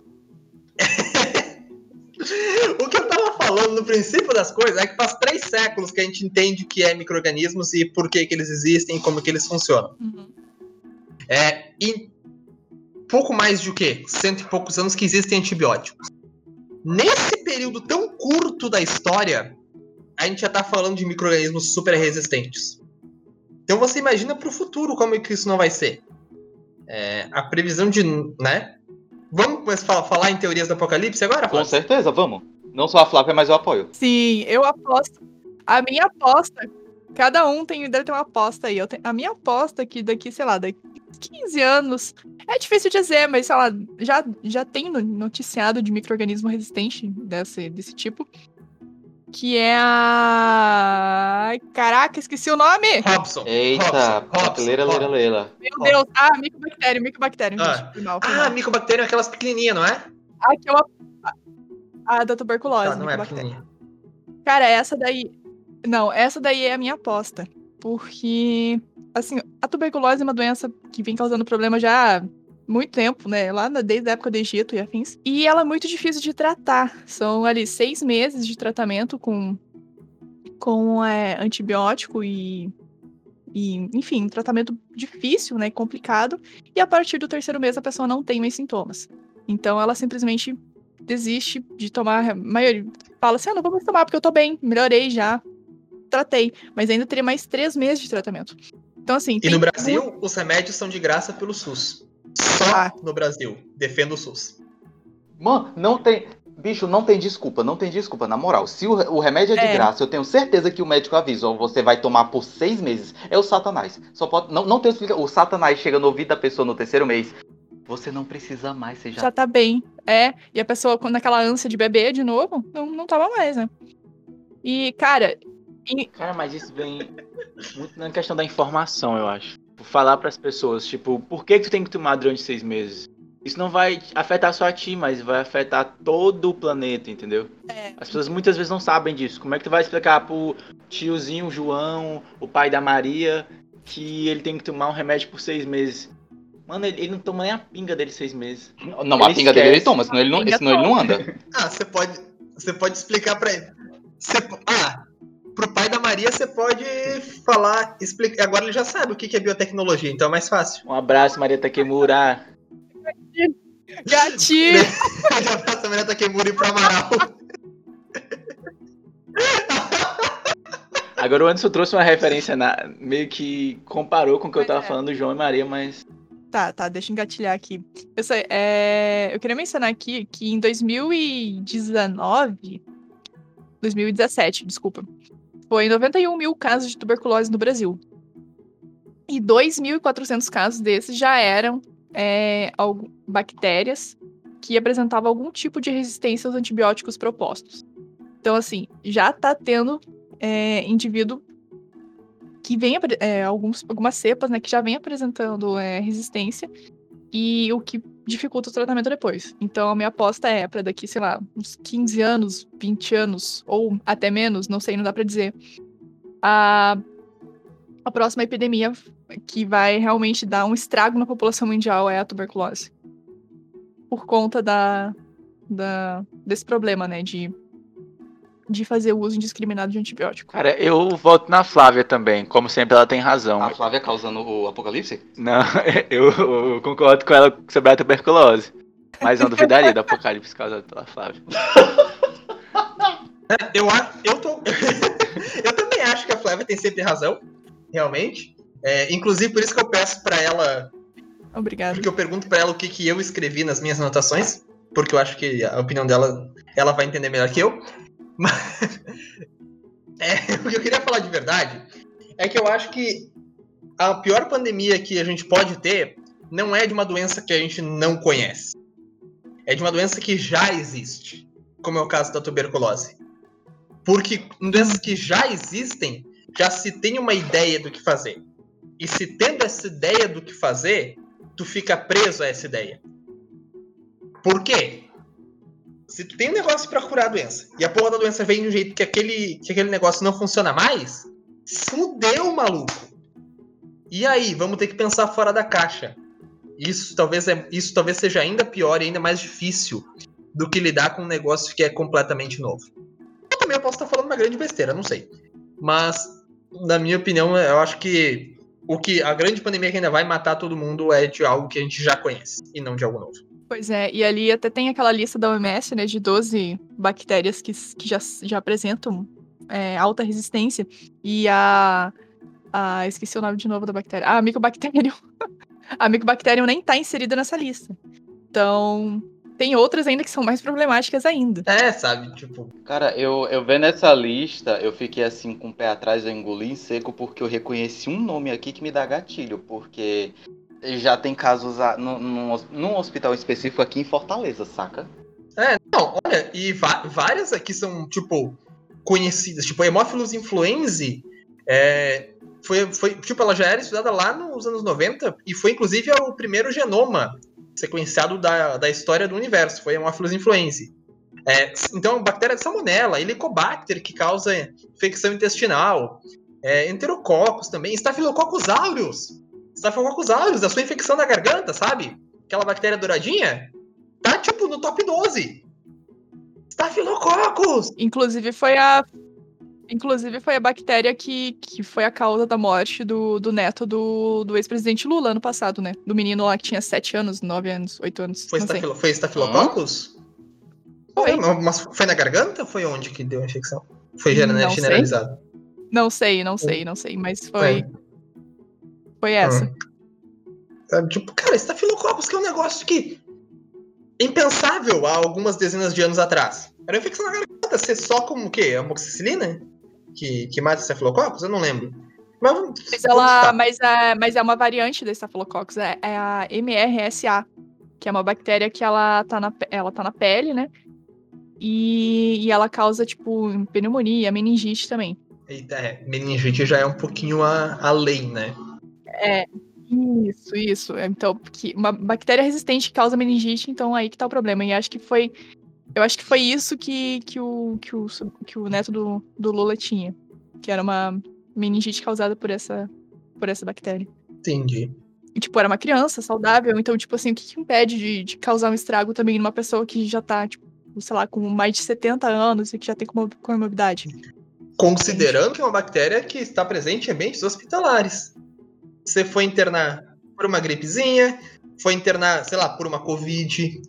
o que eu tava falando no princípio das coisas é que faz três séculos que a gente entende o que é micro-organismos e por que, que eles existem e como que eles funcionam. Uhum. É, e pouco mais de o quê? Cento e poucos anos que existem antibióticos. Nesse período tão curto da história, a gente já tá falando de micro-organismos super resistentes. Então você imagina pro futuro como é que isso não vai ser. É, a previsão de, né? Vamos começar a falar em teorias do apocalipse agora? Com Flávio? certeza, vamos. Não só a Flávia, mas eu apoio. Sim, eu aposto. A minha aposta. Cada um tem, deve ter uma aposta aí. Eu tenho, a minha aposta é que daqui, sei lá, daqui 15 anos. É difícil dizer, mas sei lá, já, já tem no- noticiado de micro-organismo resistente desse, desse tipo. Que é a. Ai, Caraca, esqueci o nome! Robson. Eita, leila, leila, leila. Meu. Deus! Ah, micobactéria, micobactéria. Ah. gente, mal, Ah, mal. micobactéria é aquelas pequenininhas, não é? Aquela. A da tuberculose. Tá, não é pequenininha. Cara, essa daí. Não, essa daí é a minha aposta. Porque, assim, a tuberculose é uma doença que vem causando problema já há muito tempo, né? Lá na- desde a época do Egito e afins. E ela é muito difícil de tratar. São ali seis meses de tratamento com, com é, antibiótico e, e, enfim, um tratamento difícil, né? Complicado. E a partir do terceiro mês a pessoa não tem mais sintomas. Então ela simplesmente desiste de tomar. Maioria fala assim: ah, não vou mais tomar porque eu tô bem, melhorei já. tratei, mas ainda teria mais três meses de tratamento. Então, assim. E no Brasil, os remédios são de graça pelo SUS. Só Ah. no Brasil. Defenda o SUS. Mano, não tem. Bicho, não tem desculpa, não tem desculpa. Na moral, se o, o remédio é de É. graça, eu tenho certeza que o médico avisa, ou você vai tomar por seis meses. É o Satanás. Só pode. Não, não tem explicação. O Satanás chega no ouvido da pessoa no terceiro mês. Você não precisa mais, você já. já tá bem. É, e a pessoa, quando naquela ânsia de beber de novo, não, não tava mais, né? E, cara, Cara, mas isso vem muito na questão da informação, eu acho. Falar pras pessoas, tipo, por que, que tu tem que tomar durante seis meses? Isso não vai afetar só a ti, mas vai afetar todo o planeta, entendeu? É. As pessoas muitas vezes não sabem disso. Como é que tu vai explicar pro tiozinho João, o pai da Maria, que ele tem que tomar um remédio por seis meses? Mano, ele, ele não toma nem a pinga dele seis meses. Não, a Ele pinga dele ele esquece. toma, senão ele não, senão ele não anda. Ah, você pode, você pode explicar pra ele. Você, ah, pro pai da Maria você pode falar, explicar. Agora ele já sabe o que é biotecnologia, então é mais fácil. Um abraço, Maria Takemura. gatilho! Já abraça a Maria Takemura e pro Amaral. Agora o Anderson trouxe uma referência na, meio que comparou com o que eu tava é. falando do João e Maria, mas Tá, tá, deixa eu engatilhar aqui. Eu, sei, é, eu queria mencionar aqui que em 2019. 2017, desculpa. Foi 91 mil casos de tuberculose no Brasil. E 2.400 casos desses já eram é, bactérias que apresentavam algum tipo de resistência aos antibióticos propostos. Então, assim, já tá tendo é, indivíduo que vem é, alguns, algumas cepas, né, que já vem apresentando é, resistência e o que dificulta o tratamento depois. Então a minha aposta é para daqui, sei lá, uns 15 anos, 20 anos ou até menos, não sei, não dá para dizer. A a próxima epidemia que vai realmente dar um estrago na população mundial é a tuberculose. Por conta da, da desse problema, né, de de fazer o uso indiscriminado de antibiótico. Cara, eu voto na Flávia também. Como sempre, ela tem razão. A Flávia causando o apocalipse? Não, eu, eu concordo com ela sobre a tuberculose. Mas não duvidaria do apocalipse causado pela Flávia. Eu, a- eu, tô, eu também acho que a Flávia tem sempre razão, realmente. É, inclusive, por isso que eu peço pra ela Obrigada. Porque eu pergunto pra ela o que, que eu escrevi nas minhas anotações, porque eu acho que a opinião dela, ela vai entender melhor que eu. Mas é, o que eu queria falar de verdade é que eu acho que a pior pandemia que a gente pode ter não é de uma doença que a gente não conhece. É de uma doença que já existe, como é o caso da tuberculose. Porque em doenças que já existem, já se tem uma ideia do que fazer. E se tendo essa ideia do que fazer, tu fica preso a essa ideia. Por quê? Se tu tem um negócio pra curar a doença e a porra da doença vem de um jeito que aquele, que aquele negócio não funciona mais, fudeu, maluco. E aí, vamos ter que pensar fora da caixa. Isso talvez, é, isso talvez seja ainda pior e ainda mais difícil do que lidar com um negócio que é completamente novo. Eu também posso estar falando uma grande besteira, não sei. Mas, na minha opinião, eu acho que o que a grande pandemia que ainda vai matar todo mundo é de algo que a gente já conhece e não de algo novo. Pois é, e ali até tem aquela lista da OMS, né, de 12 bactérias que, que já, já apresentam é, alta resistência. E a, a. Esqueci o nome de novo da bactéria. Ah, a Mycobacterium. a Mycobacterium nem tá inserida nessa lista. Então, tem outras ainda que são mais problemáticas ainda. É, sabe? Tipo, Cara, eu, eu vendo essa lista, eu fiquei assim com o pé atrás, eu engoli em seco, porque eu reconheci um nome aqui que me dá gatilho, porque já tem casos a- num, num, num hospital específico aqui em Fortaleza, saca? não, olha, e várias aqui são, tipo, conhecidas. Tipo, Hemophilus influenzae é, foi, foi, tipo, ela já era estudada lá nos anos 90 e foi, inclusive, o primeiro genoma sequenciado da, da história do universo. Foi Hemophilus influenzae. É, então, bactéria de salmonella, helicobacter, que causa infecção intestinal, é, também, Staphylococcus aureus. Staphylococcus aureus, a sua infecção da garganta, sabe? Aquela bactéria douradinha, tá, tipo, no top 12. Staphylococcus! Inclusive foi a. Inclusive foi a bactéria que, que foi a causa da morte do, do neto do, do ex-presidente Lula ano passado, né? Do menino lá que tinha 7 anos, 9 anos, 8 anos. Foi, não sei. stafilo, foi Staphylococcus? Foi. Mas foi na garganta ou foi onde que deu a infecção? Foi Não gener- sei. generalizado. Não sei, não sei, não sei, mas foi. É. Foi essa. Hum. Sabe, tipo, cara, estafilococcus que é um negócio que. impensável há algumas dezenas de anos atrás. Era infecção na garganta, ser só como o quê? Amoxicilina? Que, que mata estafilococcus? Eu não lembro. Mas, mas ela, mas, é, mas é uma variante da estafilococcus, é, é a MRSA, que é uma bactéria que ela tá na, ela tá na pele, né? E, e ela causa, tipo, pneumonia, meningite também. Eita, é, meningite já é um pouquinho a, além, né? É, isso, isso. Então, porque uma bactéria resistente causa meningite, então aí que tá o problema. E acho que foi. Eu acho que foi isso que, que, o, que, o, que o neto do, do Lula tinha. Que era uma meningite causada por essa, por essa bactéria. Entendi. E, tipo, era uma criança saudável, então, tipo assim, o que, que impede de, de causar um estrago também numa pessoa que já tá, tipo, sei lá, com mais de 70 anos e que já tem comorbidade? Considerando que é uma bactéria que está presente em ambientes hospitalares. Você foi internar por uma gripezinha, foi internar, sei lá, por uma covid,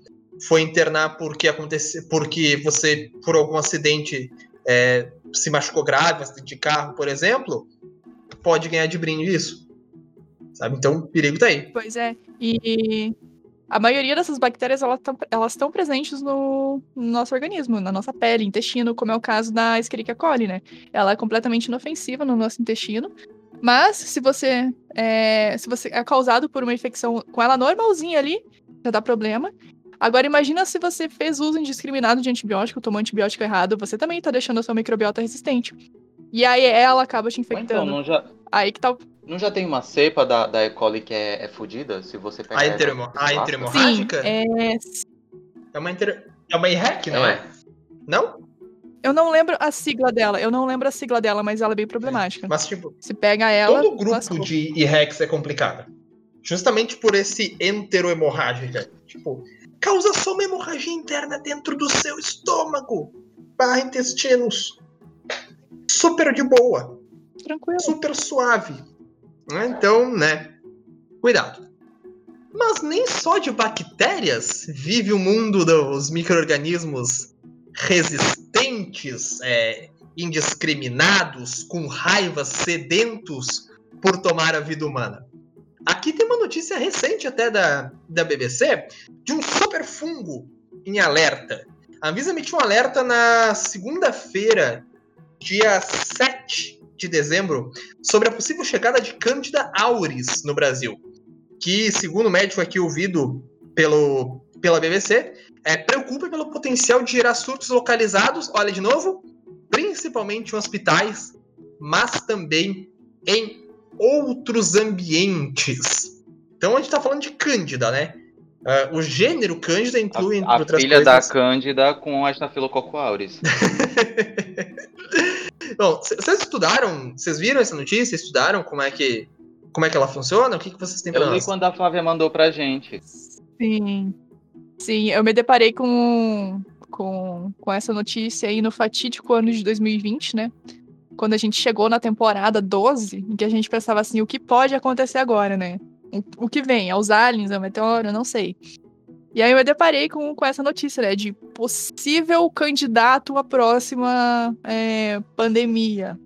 foi internar porque aconteceu, porque você, por algum acidente, é, se machucou grave, acidente de carro, por exemplo, pode ganhar de brinde isso. Sabe? Então, o perigo tá aí. Pois é. E a maioria dessas bactérias, elas estão elas presentes no, no, nosso organismo, na nossa pele, intestino, como é o caso da Escherichia coli, né? Ela é completamente inofensiva no nosso intestino, mas se você é, se você é causado por uma infecção com ela normalzinha ali, já dá problema. Agora imagina se você fez uso indiscriminado de antibiótico, tomou antibiótico errado, você também tá deixando a sua microbiota resistente. E aí ela acaba te então, infectando. Então, não já... Aí que tá Não já tem uma cepa da, da E. coli que é, é fodida? Se você pegar. A, intermo... a interhemorrágica? Sim, é... é uma inter... É uma IREC, não é? Não? Eu não lembro a sigla dela, eu não lembro a sigla dela, mas ela é bem problemática. Mas, tipo, se pega ela. Todo grupo lascou. de IREX é complicado. Justamente por esse enterohemorrágica. Tipo, causa só uma hemorragia interna dentro do seu estômago, barra intestinos. Super de boa. Tranquilo. Super suave. Né? Então, né? Cuidado. Mas nem só de bactérias vive o mundo dos micro-organismos resistentes, é, indiscriminados, com raiva, sedentos por tomar a vida humana. Aqui tem uma notícia recente até da, da BBC de um super fungo em alerta. A Anvisa emitiu um alerta na segunda-feira, dia 7 de dezembro, sobre a possível chegada de Candida auris no Brasil. Que, segundo o médico aqui ouvido pelo, pela BBC, é, preocupa pelo potencial de gerar surtos localizados, olha de novo, principalmente em hospitais, mas também em outros ambientes. Então a gente está falando de Cândida, né? Uh, o gênero Cândida inclui, a, entre outras filha coisas... da Cândida com a Staphylococcus aureus. Bom, vocês estudaram, vocês viram essa notícia? Estudaram como é que como é que ela funciona? O que, que vocês têm para Eu li quando a Flávia mandou pra gente. Sim. Sim, eu me deparei com, com, com essa notícia aí no fatídico ano de 2020, né? Quando a gente chegou na temporada 12, em que a gente pensava assim, o que pode acontecer agora, né? O, o que vem? É os aliens, é o meteoro? Não sei. E aí eu me deparei com, com essa notícia, né? De possível candidato à próxima é, pandemia.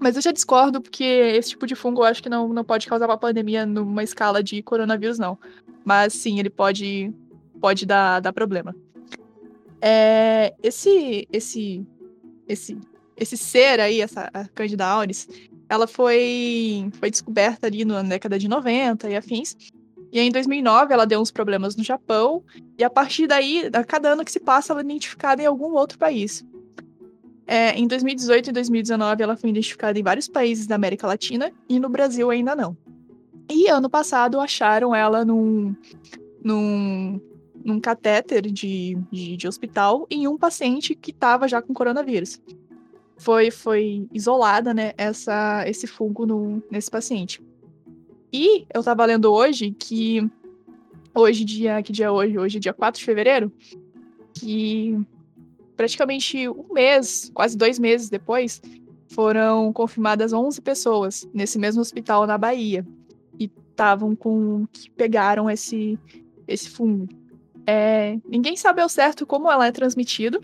Mas eu já discordo, porque esse tipo de fungo eu acho que não, não pode causar uma pandemia numa escala de coronavírus, não. Mas sim, ele pode pode dar, dar problema. É, esse, esse, esse, esse ser aí, essa Candida auris, ela foi, foi descoberta ali na década de 90 e afins. E aí, em 2009, ela deu uns problemas no Japão. E a partir daí, a cada ano que se passa, ela é identificada em algum outro país. É, em 2018 e 2019, ela foi identificada em vários países da América Latina e no Brasil ainda não. E ano passado acharam ela num, num num catéter de, de, de hospital em um paciente que estava já com coronavírus. Foi, foi isolada, né, essa, esse fungo no, nesse paciente. E eu estava lendo hoje que hoje dia, que dia é hoje? Hoje é dia 4 de fevereiro, que praticamente um mês, quase dois meses depois, foram confirmadas 11 pessoas nesse mesmo hospital na Bahia e estavam com que pegaram esse esse fungo. É, ninguém sabe ao certo como ela é transmitida,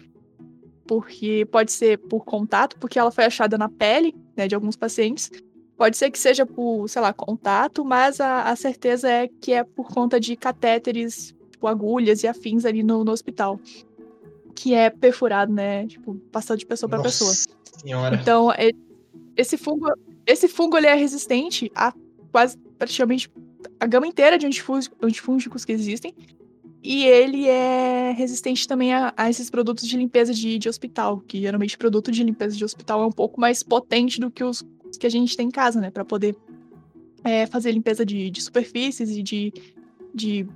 porque pode ser por contato, porque ela foi achada na pele né, de alguns pacientes. Pode ser que seja por, sei lá, contato, mas a, a certeza é que é por conta de catéteres, tipo, agulhas e afins ali no, no hospital. Que é perfurado, né? Tipo, passando de pessoa para pessoa. Senhora. Então, esse fungo, esse fungo ele é resistente a quase praticamente a gama inteira de antifúngicos que existem. E ele é resistente também a, a esses produtos de limpeza de, de, hospital, que geralmente produto de limpeza de hospital é um pouco mais potente do que os que a gente tem em casa, né? Para poder é, fazer limpeza de, de superfícies e de, de,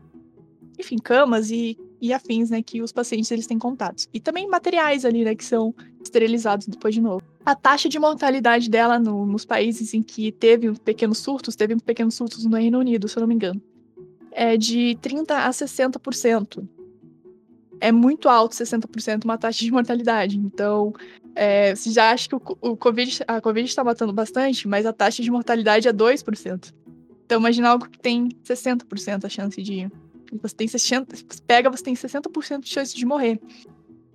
enfim, camas e, e afins, né? Que os pacientes eles têm contatos. E também materiais ali, né? Que são esterilizados depois de novo. A taxa de mortalidade dela no, nos países em que teve pequenos surtos, teve pequenos surtos no Reino Unido, se eu não me engano é de 30% a 60%. É muito alto 60% uma taxa de mortalidade. Então, é, você já acha que o, o COVID, a Covid está matando bastante, mas a taxa de mortalidade é 2%. Então, imagina algo que tem 60% a chance de. Você tem 60%, pega, você tem 60% de chance de morrer.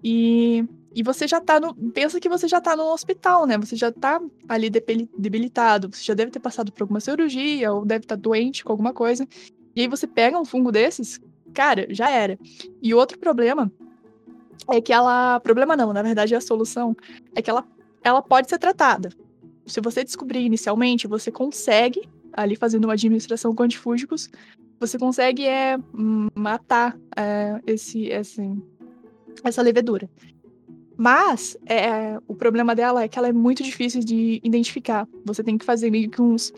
E, e você já tá no. Pensa que você já tá no hospital, né? Você já tá ali debilitado, você já deve ter passado por alguma cirurgia, ou deve estar tá doente com alguma coisa. E aí você pega um fungo desses, cara, já era. E outro problema é que ela. Problema não, na verdade é a solução. É que ela, ela pode ser tratada. Se você descobrir inicialmente, você consegue, ali fazendo uma administração com antifúngicos, você consegue é, matar é, esse, esse, essa levedura. Mas é, o problema dela é que ela é muito difícil de identificar. Você tem que fazer meio que uns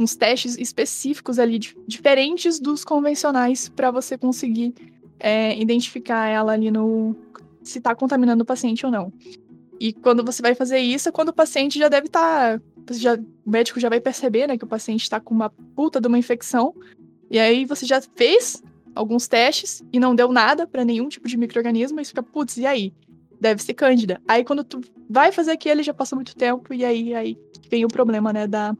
uns testes específicos ali, diferentes dos convencionais, para você conseguir é, identificar ela ali no. se está contaminando o paciente ou não. E quando você vai fazer isso, é quando o paciente já deve estar. Tá, já, o médico já vai perceber né, que o paciente está com uma puta de uma infecção. E aí você já fez alguns testes e não deu nada para nenhum tipo de microorganismo, e fica, putz, e aí? Deve ser cândida. Aí quando tu vai fazer aquilo, já passou muito tempo, e aí, aí vem o problema, né, da,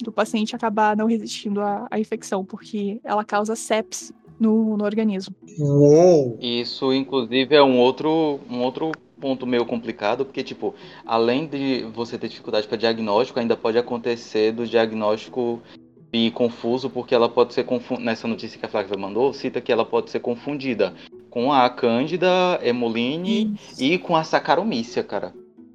do paciente acabar não resistindo à, à infecção, porque ela causa sepsis no, no organismo. Uou! Isso, inclusive, é um outro, um outro ponto meio complicado, porque, tipo, além de você ter dificuldade para diagnóstico, ainda pode acontecer do diagnóstico e confuso, porque ela pode ser confundida. Nessa notícia que a Flávia mandou, cita que ela pode ser confundida com a Cândida, Emoline Isso. e com a Saccharomyces, cara.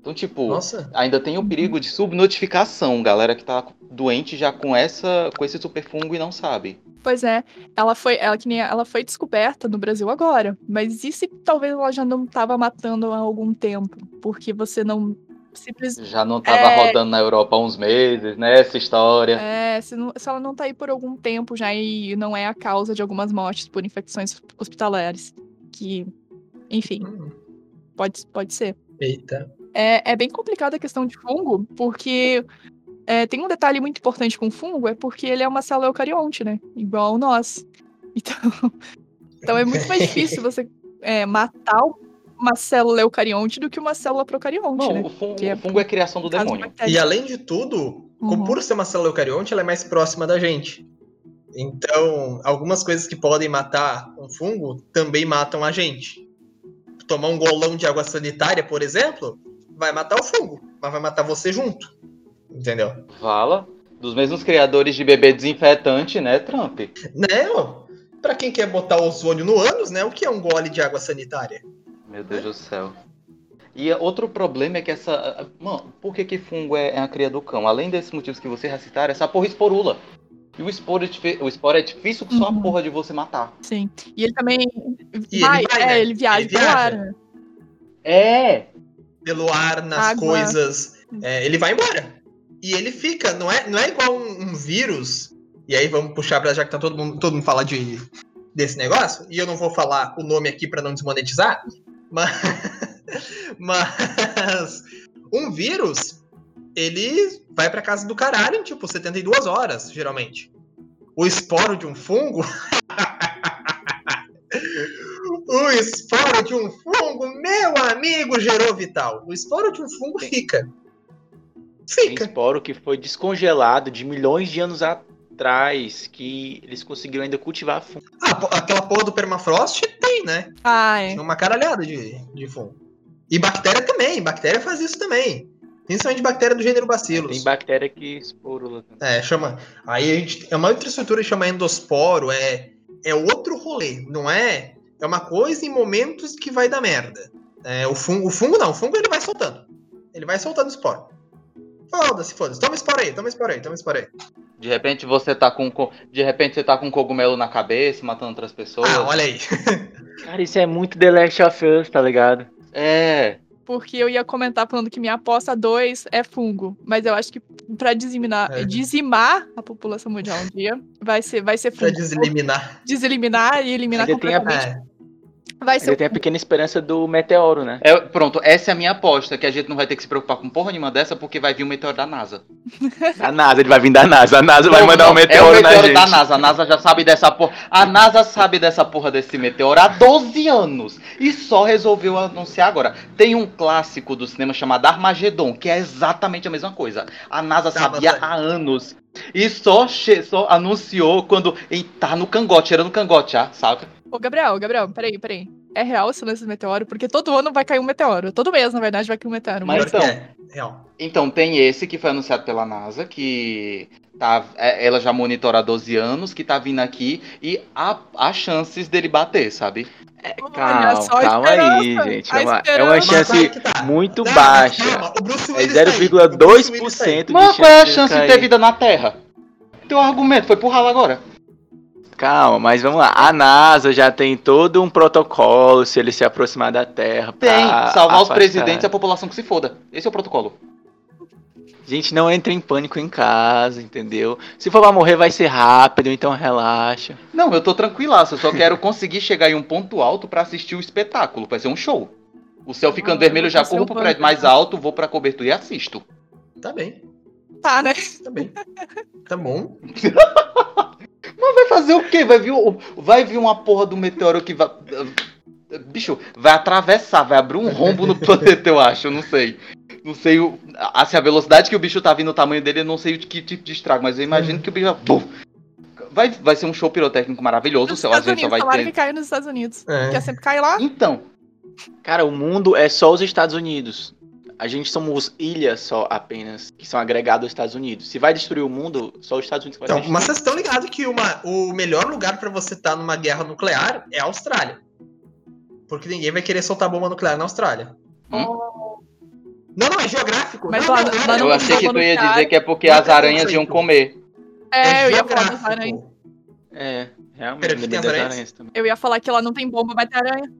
Então, tipo, Nossa. ainda tem o perigo de subnotificação, galera que tá doente já com essa com esse superfungo e não sabe. Pois é, ela foi, ela que nem ela foi descoberta no Brasil agora, mas e se talvez ela já não estava matando há algum tempo, porque você não simplesmente já não estava é... rodando na Europa há uns meses, né, essa história. É, se, não, se ela não tá aí por algum tempo já e não é a causa de algumas mortes por infecções hospitalares, que, enfim, hum. pode pode ser. Eita. É, é bem complicada a questão de fungo, porque é, tem um detalhe muito importante com fungo, é porque ele é uma célula eucarionte, né? Igual nós. Então, então é muito mais difícil você é, matar uma célula eucarionte do que uma célula procarionte, Bom, né? O fungo, é, o fungo é criação do demônio. E além de tudo, uhum. por ser uma célula eucarionte, ela é mais próxima da gente. Então, algumas coisas que podem matar um fungo também matam a gente. Tomar um golão de água sanitária, por exemplo, vai matar o fungo, mas vai matar você junto. Entendeu? Fala. Dos mesmos criadores de bebê desinfetante, né, Trump? Né, ó. Pra quem quer botar ozônio no ânus, né? O que é um gole de água sanitária? Meu Deus do céu. E outro problema é que essa. Mano, por que, que fungo é, é a cria do cão? Além desses motivos que você já citaram, essa porra esporula. E o esporo é, o esporo é difícil que só a uhum. porra de você matar. Sim. E ele também. E vai, ele vai, é, né? ele viaja, ele viaja. É pelo ar, nas Água. coisas. É, ele vai embora. E ele fica, não é, não é igual um, um vírus. E aí vamos puxar para já que tá todo mundo, todo mundo fala de, desse negócio. E eu não vou falar o nome aqui para não desmonetizar. Mas, mas um vírus, ele vai para casa do caralho em tipo 72 horas, geralmente. O esporo de um fungo O esporo de um fungo, meu amigo, gerou vital. O esporo de um fungo fica. Fica. Tem esporo que foi descongelado de milhões de anos atrás, que eles conseguiram ainda cultivar fungo. Ah, aquela porra do permafrost tem, né? Ah, é. Tem uma caralhada de, de fungo. E bactéria também, bactéria faz isso também. Principalmente bactéria do gênero bacilos. Tem bactéria que esporula. É, chama. Aí a gente. É uma outra estrutura que chama endosporo, é, é outro rolê, não é? É uma coisa em momentos que vai dar merda. É, o, fungo, o fungo não, o fungo ele vai soltando. Ele vai soltando esporo. Foda-se, foda-se. Toma esporo aí, toma esporo aí, toma esporo aí. De repente você tá com. co- De repente você tá com um cogumelo na cabeça, matando outras pessoas. Ah, olha aí. Cara, isso é muito The Last of Us, tá ligado? É. Porque eu ia comentar falando que minha aposta 2 é fungo. Mas eu acho que pra dizimar, É. dizimar a população mundial um dia, vai ser, vai ser pra fungo. deseliminar. Deseliminar e eliminar Ainda tem a- completamente. É. Vai ser tem a pequena esperança do meteoro, né? É, Pronto, essa é a minha aposta, que a gente não vai ter que se preocupar com porra nenhuma dessa, porque vai vir um meteoro da NASA. Da NASA, ele vai vir da NASA. A NASA vai mandar não, um meteoro, é o meteoro na da gente. NASA. A NASA já sabe dessa porra. A NASA sabe dessa porra desse meteoro há 12 anos. E só resolveu anunciar agora. Tem um clássico do cinema chamado Armagedon, que é exatamente a mesma coisa. A NASA Tá, sabia há anos. E só, só anunciou quando. E tá no cangote, era no cangote, já, saca? Ô, Gabriel, Gabriel, peraí, peraí. É real esse lance do meteoro? Porque todo ano vai cair um meteoro. Todo mês, na verdade, vai cair um meteoro. Mas que então- é, real. Então, tem esse que foi anunciado pela NASA, que tá, é, ela já monitora há 12 anos, que tá vindo aqui, e há, há chances dele bater, sabe? Olha Calma, calma aí, gente. É uma, é uma Mas chance tá. muito Não, baixa. mas calma, o Bruce É Willis tá tá. 0,2% de Mas qual é a chance chance de cair. ter vida na Terra? Teu argumento foi pro ralo agora. Calma, mas vamos lá. A NASA já tem todo um protocolo se ele se aproximar da Terra. pra Tem, salvar os afastar. presidentes e a população que se foda. Esse é o protocolo. Gente, não entre em pânico em casa, entendeu? Se for pra morrer, vai ser rápido, então relaxa. Não, eu tô tranquilaço, eu só quero conseguir chegar em um ponto alto pra assistir o espetáculo. Vai ser um show. O céu ficando Ah, vermelho, eu já corro pro banco. prédio mais alto, vou pra cobertura e assisto. Tá bem, Tá, né? tá bem. Tá bom. Vai fazer o quê? Vai vir, vai vir uma porra do meteoro que vai. Bicho, vai atravessar, vai abrir um rombo no planeta, eu acho, eu não sei. Não sei o, assim, a velocidade que o bicho tá vindo, o tamanho dele, eu não sei o que tipo de estrago, mas eu imagino que o bicho vai. Vai, vai ser um show pirotécnico maravilhoso, Nos o às Estados vezes só vai falaram que ter. caiu nos Estados Unidos. É. Quer sempre cair lá? Então, Cara, o mundo é só os Estados Unidos. A gente somos ilhas só apenas, que são agregados aos Estados Unidos. Se vai destruir o mundo, só os Estados Unidos vai Então, destruir. mas vocês estão ligados que uma, o melhor lugar pra você estar numa guerra nuclear é a Austrália. Porque ninguém vai querer soltar bomba nuclear na Austrália. Hum? Não, não, é geográfico. Mas não, lá- não, não, lá não, não eu achei que tu ia dizer que é porque as aranhas iam comer. É, eu ia falar das aranhas. É, realmente. Peraí, porque tem lembrei as das aranhas? aranhas também. Eu ia falar que lá não tem bomba, vai ter aranha.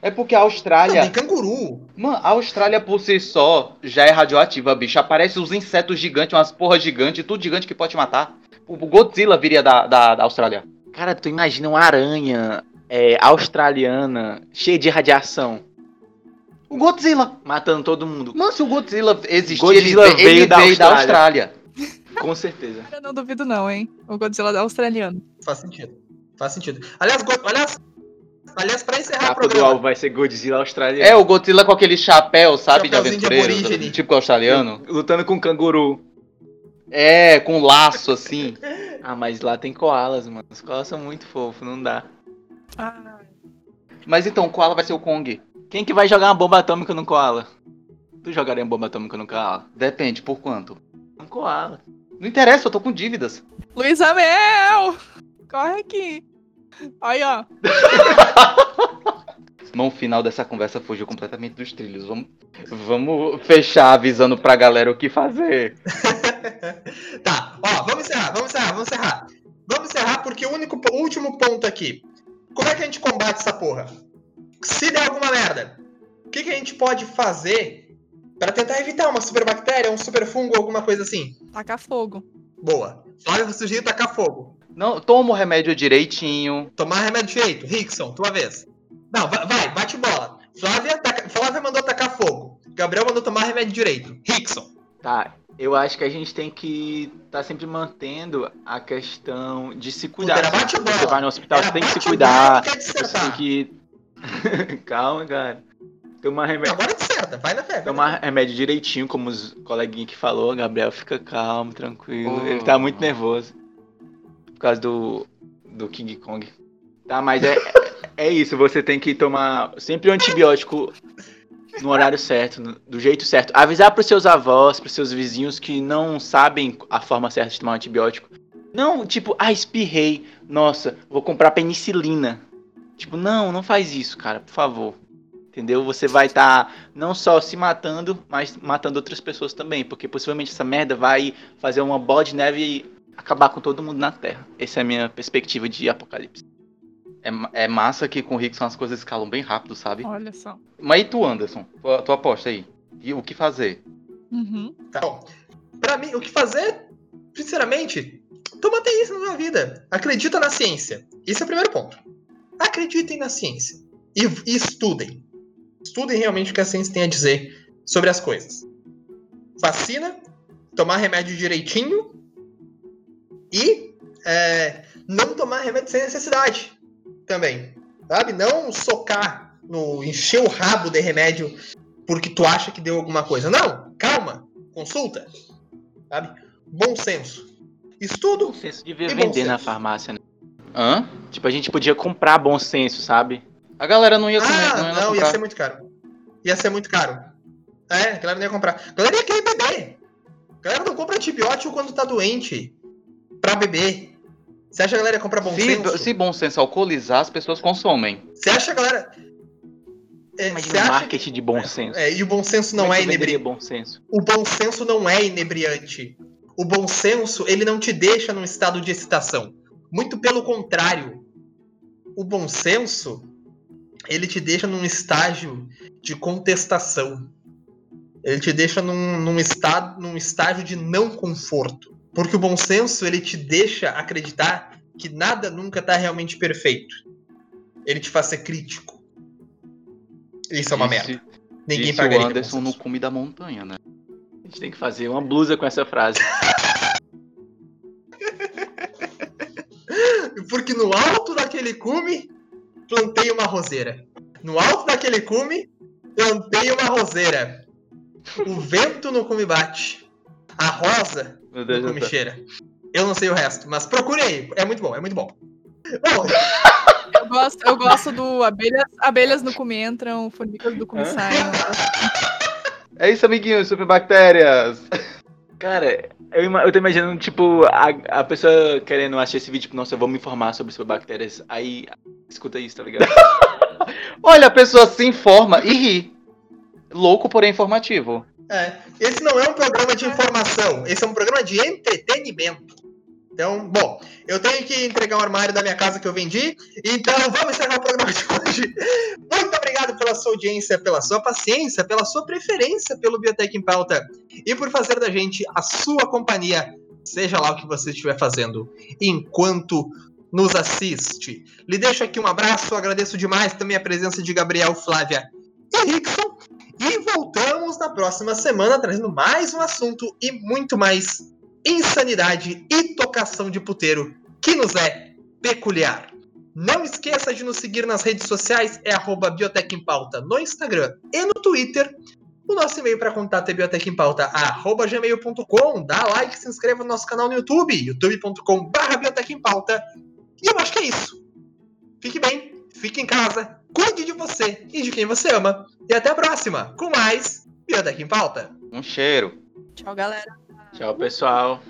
É porque a Não, Austrália. tem canguru. Mano, a Austrália por si só já é radioativa, bicho. Aparece os insetos gigantes, umas porras gigantes, tudo gigante que pode te matar. O Godzilla viria da, da, da Austrália. Cara, tu imagina uma aranha é, australiana cheia de radiação, O Godzilla. matando todo mundo. Mano, se o Godzilla existir, Godzilla ele, veio ele da veio da Austrália. Austrália. Com certeza. Eu não duvido, não, hein? O Godzilla é australiano. Faz sentido. Faz sentido. Aliás, go- aliás, aliás pra A encerrar o capa do programa. alvo vai ser Godzilla australiano. É, o Godzilla com aquele chapéu, sabe, de de aventureiro, aborígene. tipo australiano. Lutando com um canguru. É, com laço, assim. Ah, mas lá tem koalas, mano. Os koalas são muito fofos, não dá. Ah, Mas então, o Koala vai ser o Kong. Quem que vai jogar uma bomba atômica no koala? Tu jogaria uma bomba atômica no koala? Depende, por quanto? Um koala. Não interessa, eu tô com dívidas. Luiz Amel! Corre aqui. Aí, ó. Mão final dessa conversa fugiu completamente dos trilhos. Vamos, vamos fechar avisando pra galera o que fazer. Tá, ó, vamos encerrar, vamos encerrar, vamos encerrar. Vamos encerrar porque o único, o último ponto aqui. Como é que a gente combate essa porra? Se der alguma merda, o que, que a gente pode fazer pra tentar evitar uma superbactéria, um superfungo, alguma coisa assim? Tacar fogo. Boa. Flávio, sugeriu tacar fogo. Não, toma o remédio direitinho. Tomar remédio direito. Rickson, tua vez. Não, vai, vai, bate bola. Flávia, taca- Flávia mandou tacar fogo. Gabriel mandou tomar remédio direito. Rickson. Tá, eu acho que a gente tem que tá sempre mantendo a questão de se cuidar. Puta, era bate-bola. Você vai no hospital, Era você tem que se bate cuidar. bola, quer Você tem que. Calma, cara. Tomar remédio. Agora disserta, vai na fé. Tomar remédio direitinho, como os coleguinhas que falou, Gabriel, fica calmo, tranquilo. Oh. Ele tá muito nervoso. Por causa do, do King Kong. Tá, mas é, é isso, você tem que tomar sempre um antibiótico. no horário certo, no- do jeito certo. Avisar pros seus avós, pros seus vizinhos que não sabem a forma certa de tomar um antibiótico. Não, tipo, ah, espirrei. Nossa, vou comprar penicilina. Tipo, não, não faz isso, cara, por favor. Entendeu? Você vai estar não só se matando, mas matando outras pessoas também. Porque possivelmente essa merda vai fazer uma bola de neve acabar com todo mundo na Terra. Essa é a minha perspectiva de apocalipse. É, é massa que com o Rickson as coisas escalam bem rápido, sabe? Olha só. Mas e tu, Anderson? Tua, tua aposta aí. E o que fazer? Uhum. Tá bom. Pra mim, o que fazer, sinceramente, toma isso na sua vida. Acredita na ciência. Esse é o primeiro ponto. Acreditem na ciência. E, e estudem. Estudem realmente o que a ciência tem a dizer sobre as coisas. Vacina, tomar remédio direitinho e é, não tomar remédio sem necessidade também. Sabe? Não socar, no, encher o rabo de remédio porque tu acha que deu alguma coisa. Não, calma, consulta. Sabe? Bom senso. Estudo. Bom senso devia vender na senso. farmácia, né? Hã? Tipo, a gente podia comprar bom senso, sabe? A galera não ia comer, Ah, não ia não, ia ser muito caro. Ia ser muito caro. É, a galera não ia comprar. A galera ia querer beber. A galera não compra antibiótico quando tá doente. Pra beber. Você acha que a galera ia comprar bom Se, senso? se bom senso alcoolizar, as pessoas consomem. Você acha que a galera. É, Imagina um acha marketing de bom senso. que... é, e o bom senso não Como é venderia inebriante. bom senso. O bom senso não é inebriante. O bom senso, ele não te deixa num estado de excitação. Muito pelo contrário. O bom senso, ele te deixa num estágio de contestação. Ele te deixa num, num, estado, num estágio de não conforto. Porque o bom senso, ele te deixa acreditar que nada nunca está realmente perfeito. Ele te faz ser crítico. Isso é uma Disse- merda. Ninguém disse pagaria o Anderson no cume da montanha, né? A gente tem que fazer uma blusa com essa frase. Porque no alto daquele cume, plantei uma roseira. No alto daquele cume, plantei uma roseira. O vento no cume bate. A rosa Meu Deus do céu. cheira. Eu não sei o resto, mas procure aí. É muito bom, é muito bom. Bom, Eu gosto, eu gosto do abelhas, abelhas no cume entram, formigas do cume saem. É isso, amiguinhos, superbactérias. Cara, eu, eu tô imaginando, tipo, a, a pessoa querendo achar esse vídeo, tipo, nossa, eu vou me informar sobre bactérias. Aí, escuta isso, tá ligado? Olha, a pessoa se informa e ri. Louco, porém informativo. É, esse não é um programa de informação, esse é um programa de entretenimento. Então, bom, eu tenho que entregar o armário da minha casa que eu vendi, então vamos encerrar o programa de hoje. Muito obrigado pela sua audiência, pela sua paciência, pela sua preferência pelo Biotech em Pauta e por fazer da gente a sua companhia, seja lá o que você estiver fazendo, enquanto nos assiste. Lhe deixo aqui um abraço, agradeço demais também a presença de Gabriel, Flávia e Rickson. E voltamos na próxima semana trazendo mais um assunto e muito mais insanidade e tocação de puteiro que nos é peculiar. Não esqueça de nos seguir nas redes sociais, é arroba Biotech em Pauta no Instagram e no Twitter. O nosso e-mail para contato é biotechempauta.gmail.com. Dá like, se inscreva no nosso canal no YouTube, youtube.com.br biotechempauta. E eu acho que é isso. Fique bem, fique em casa, cuide de você e de quem você ama. E até a próxima, com mais Biotech em Pauta. Um cheiro. Tchau, galera. Tchau, pessoal.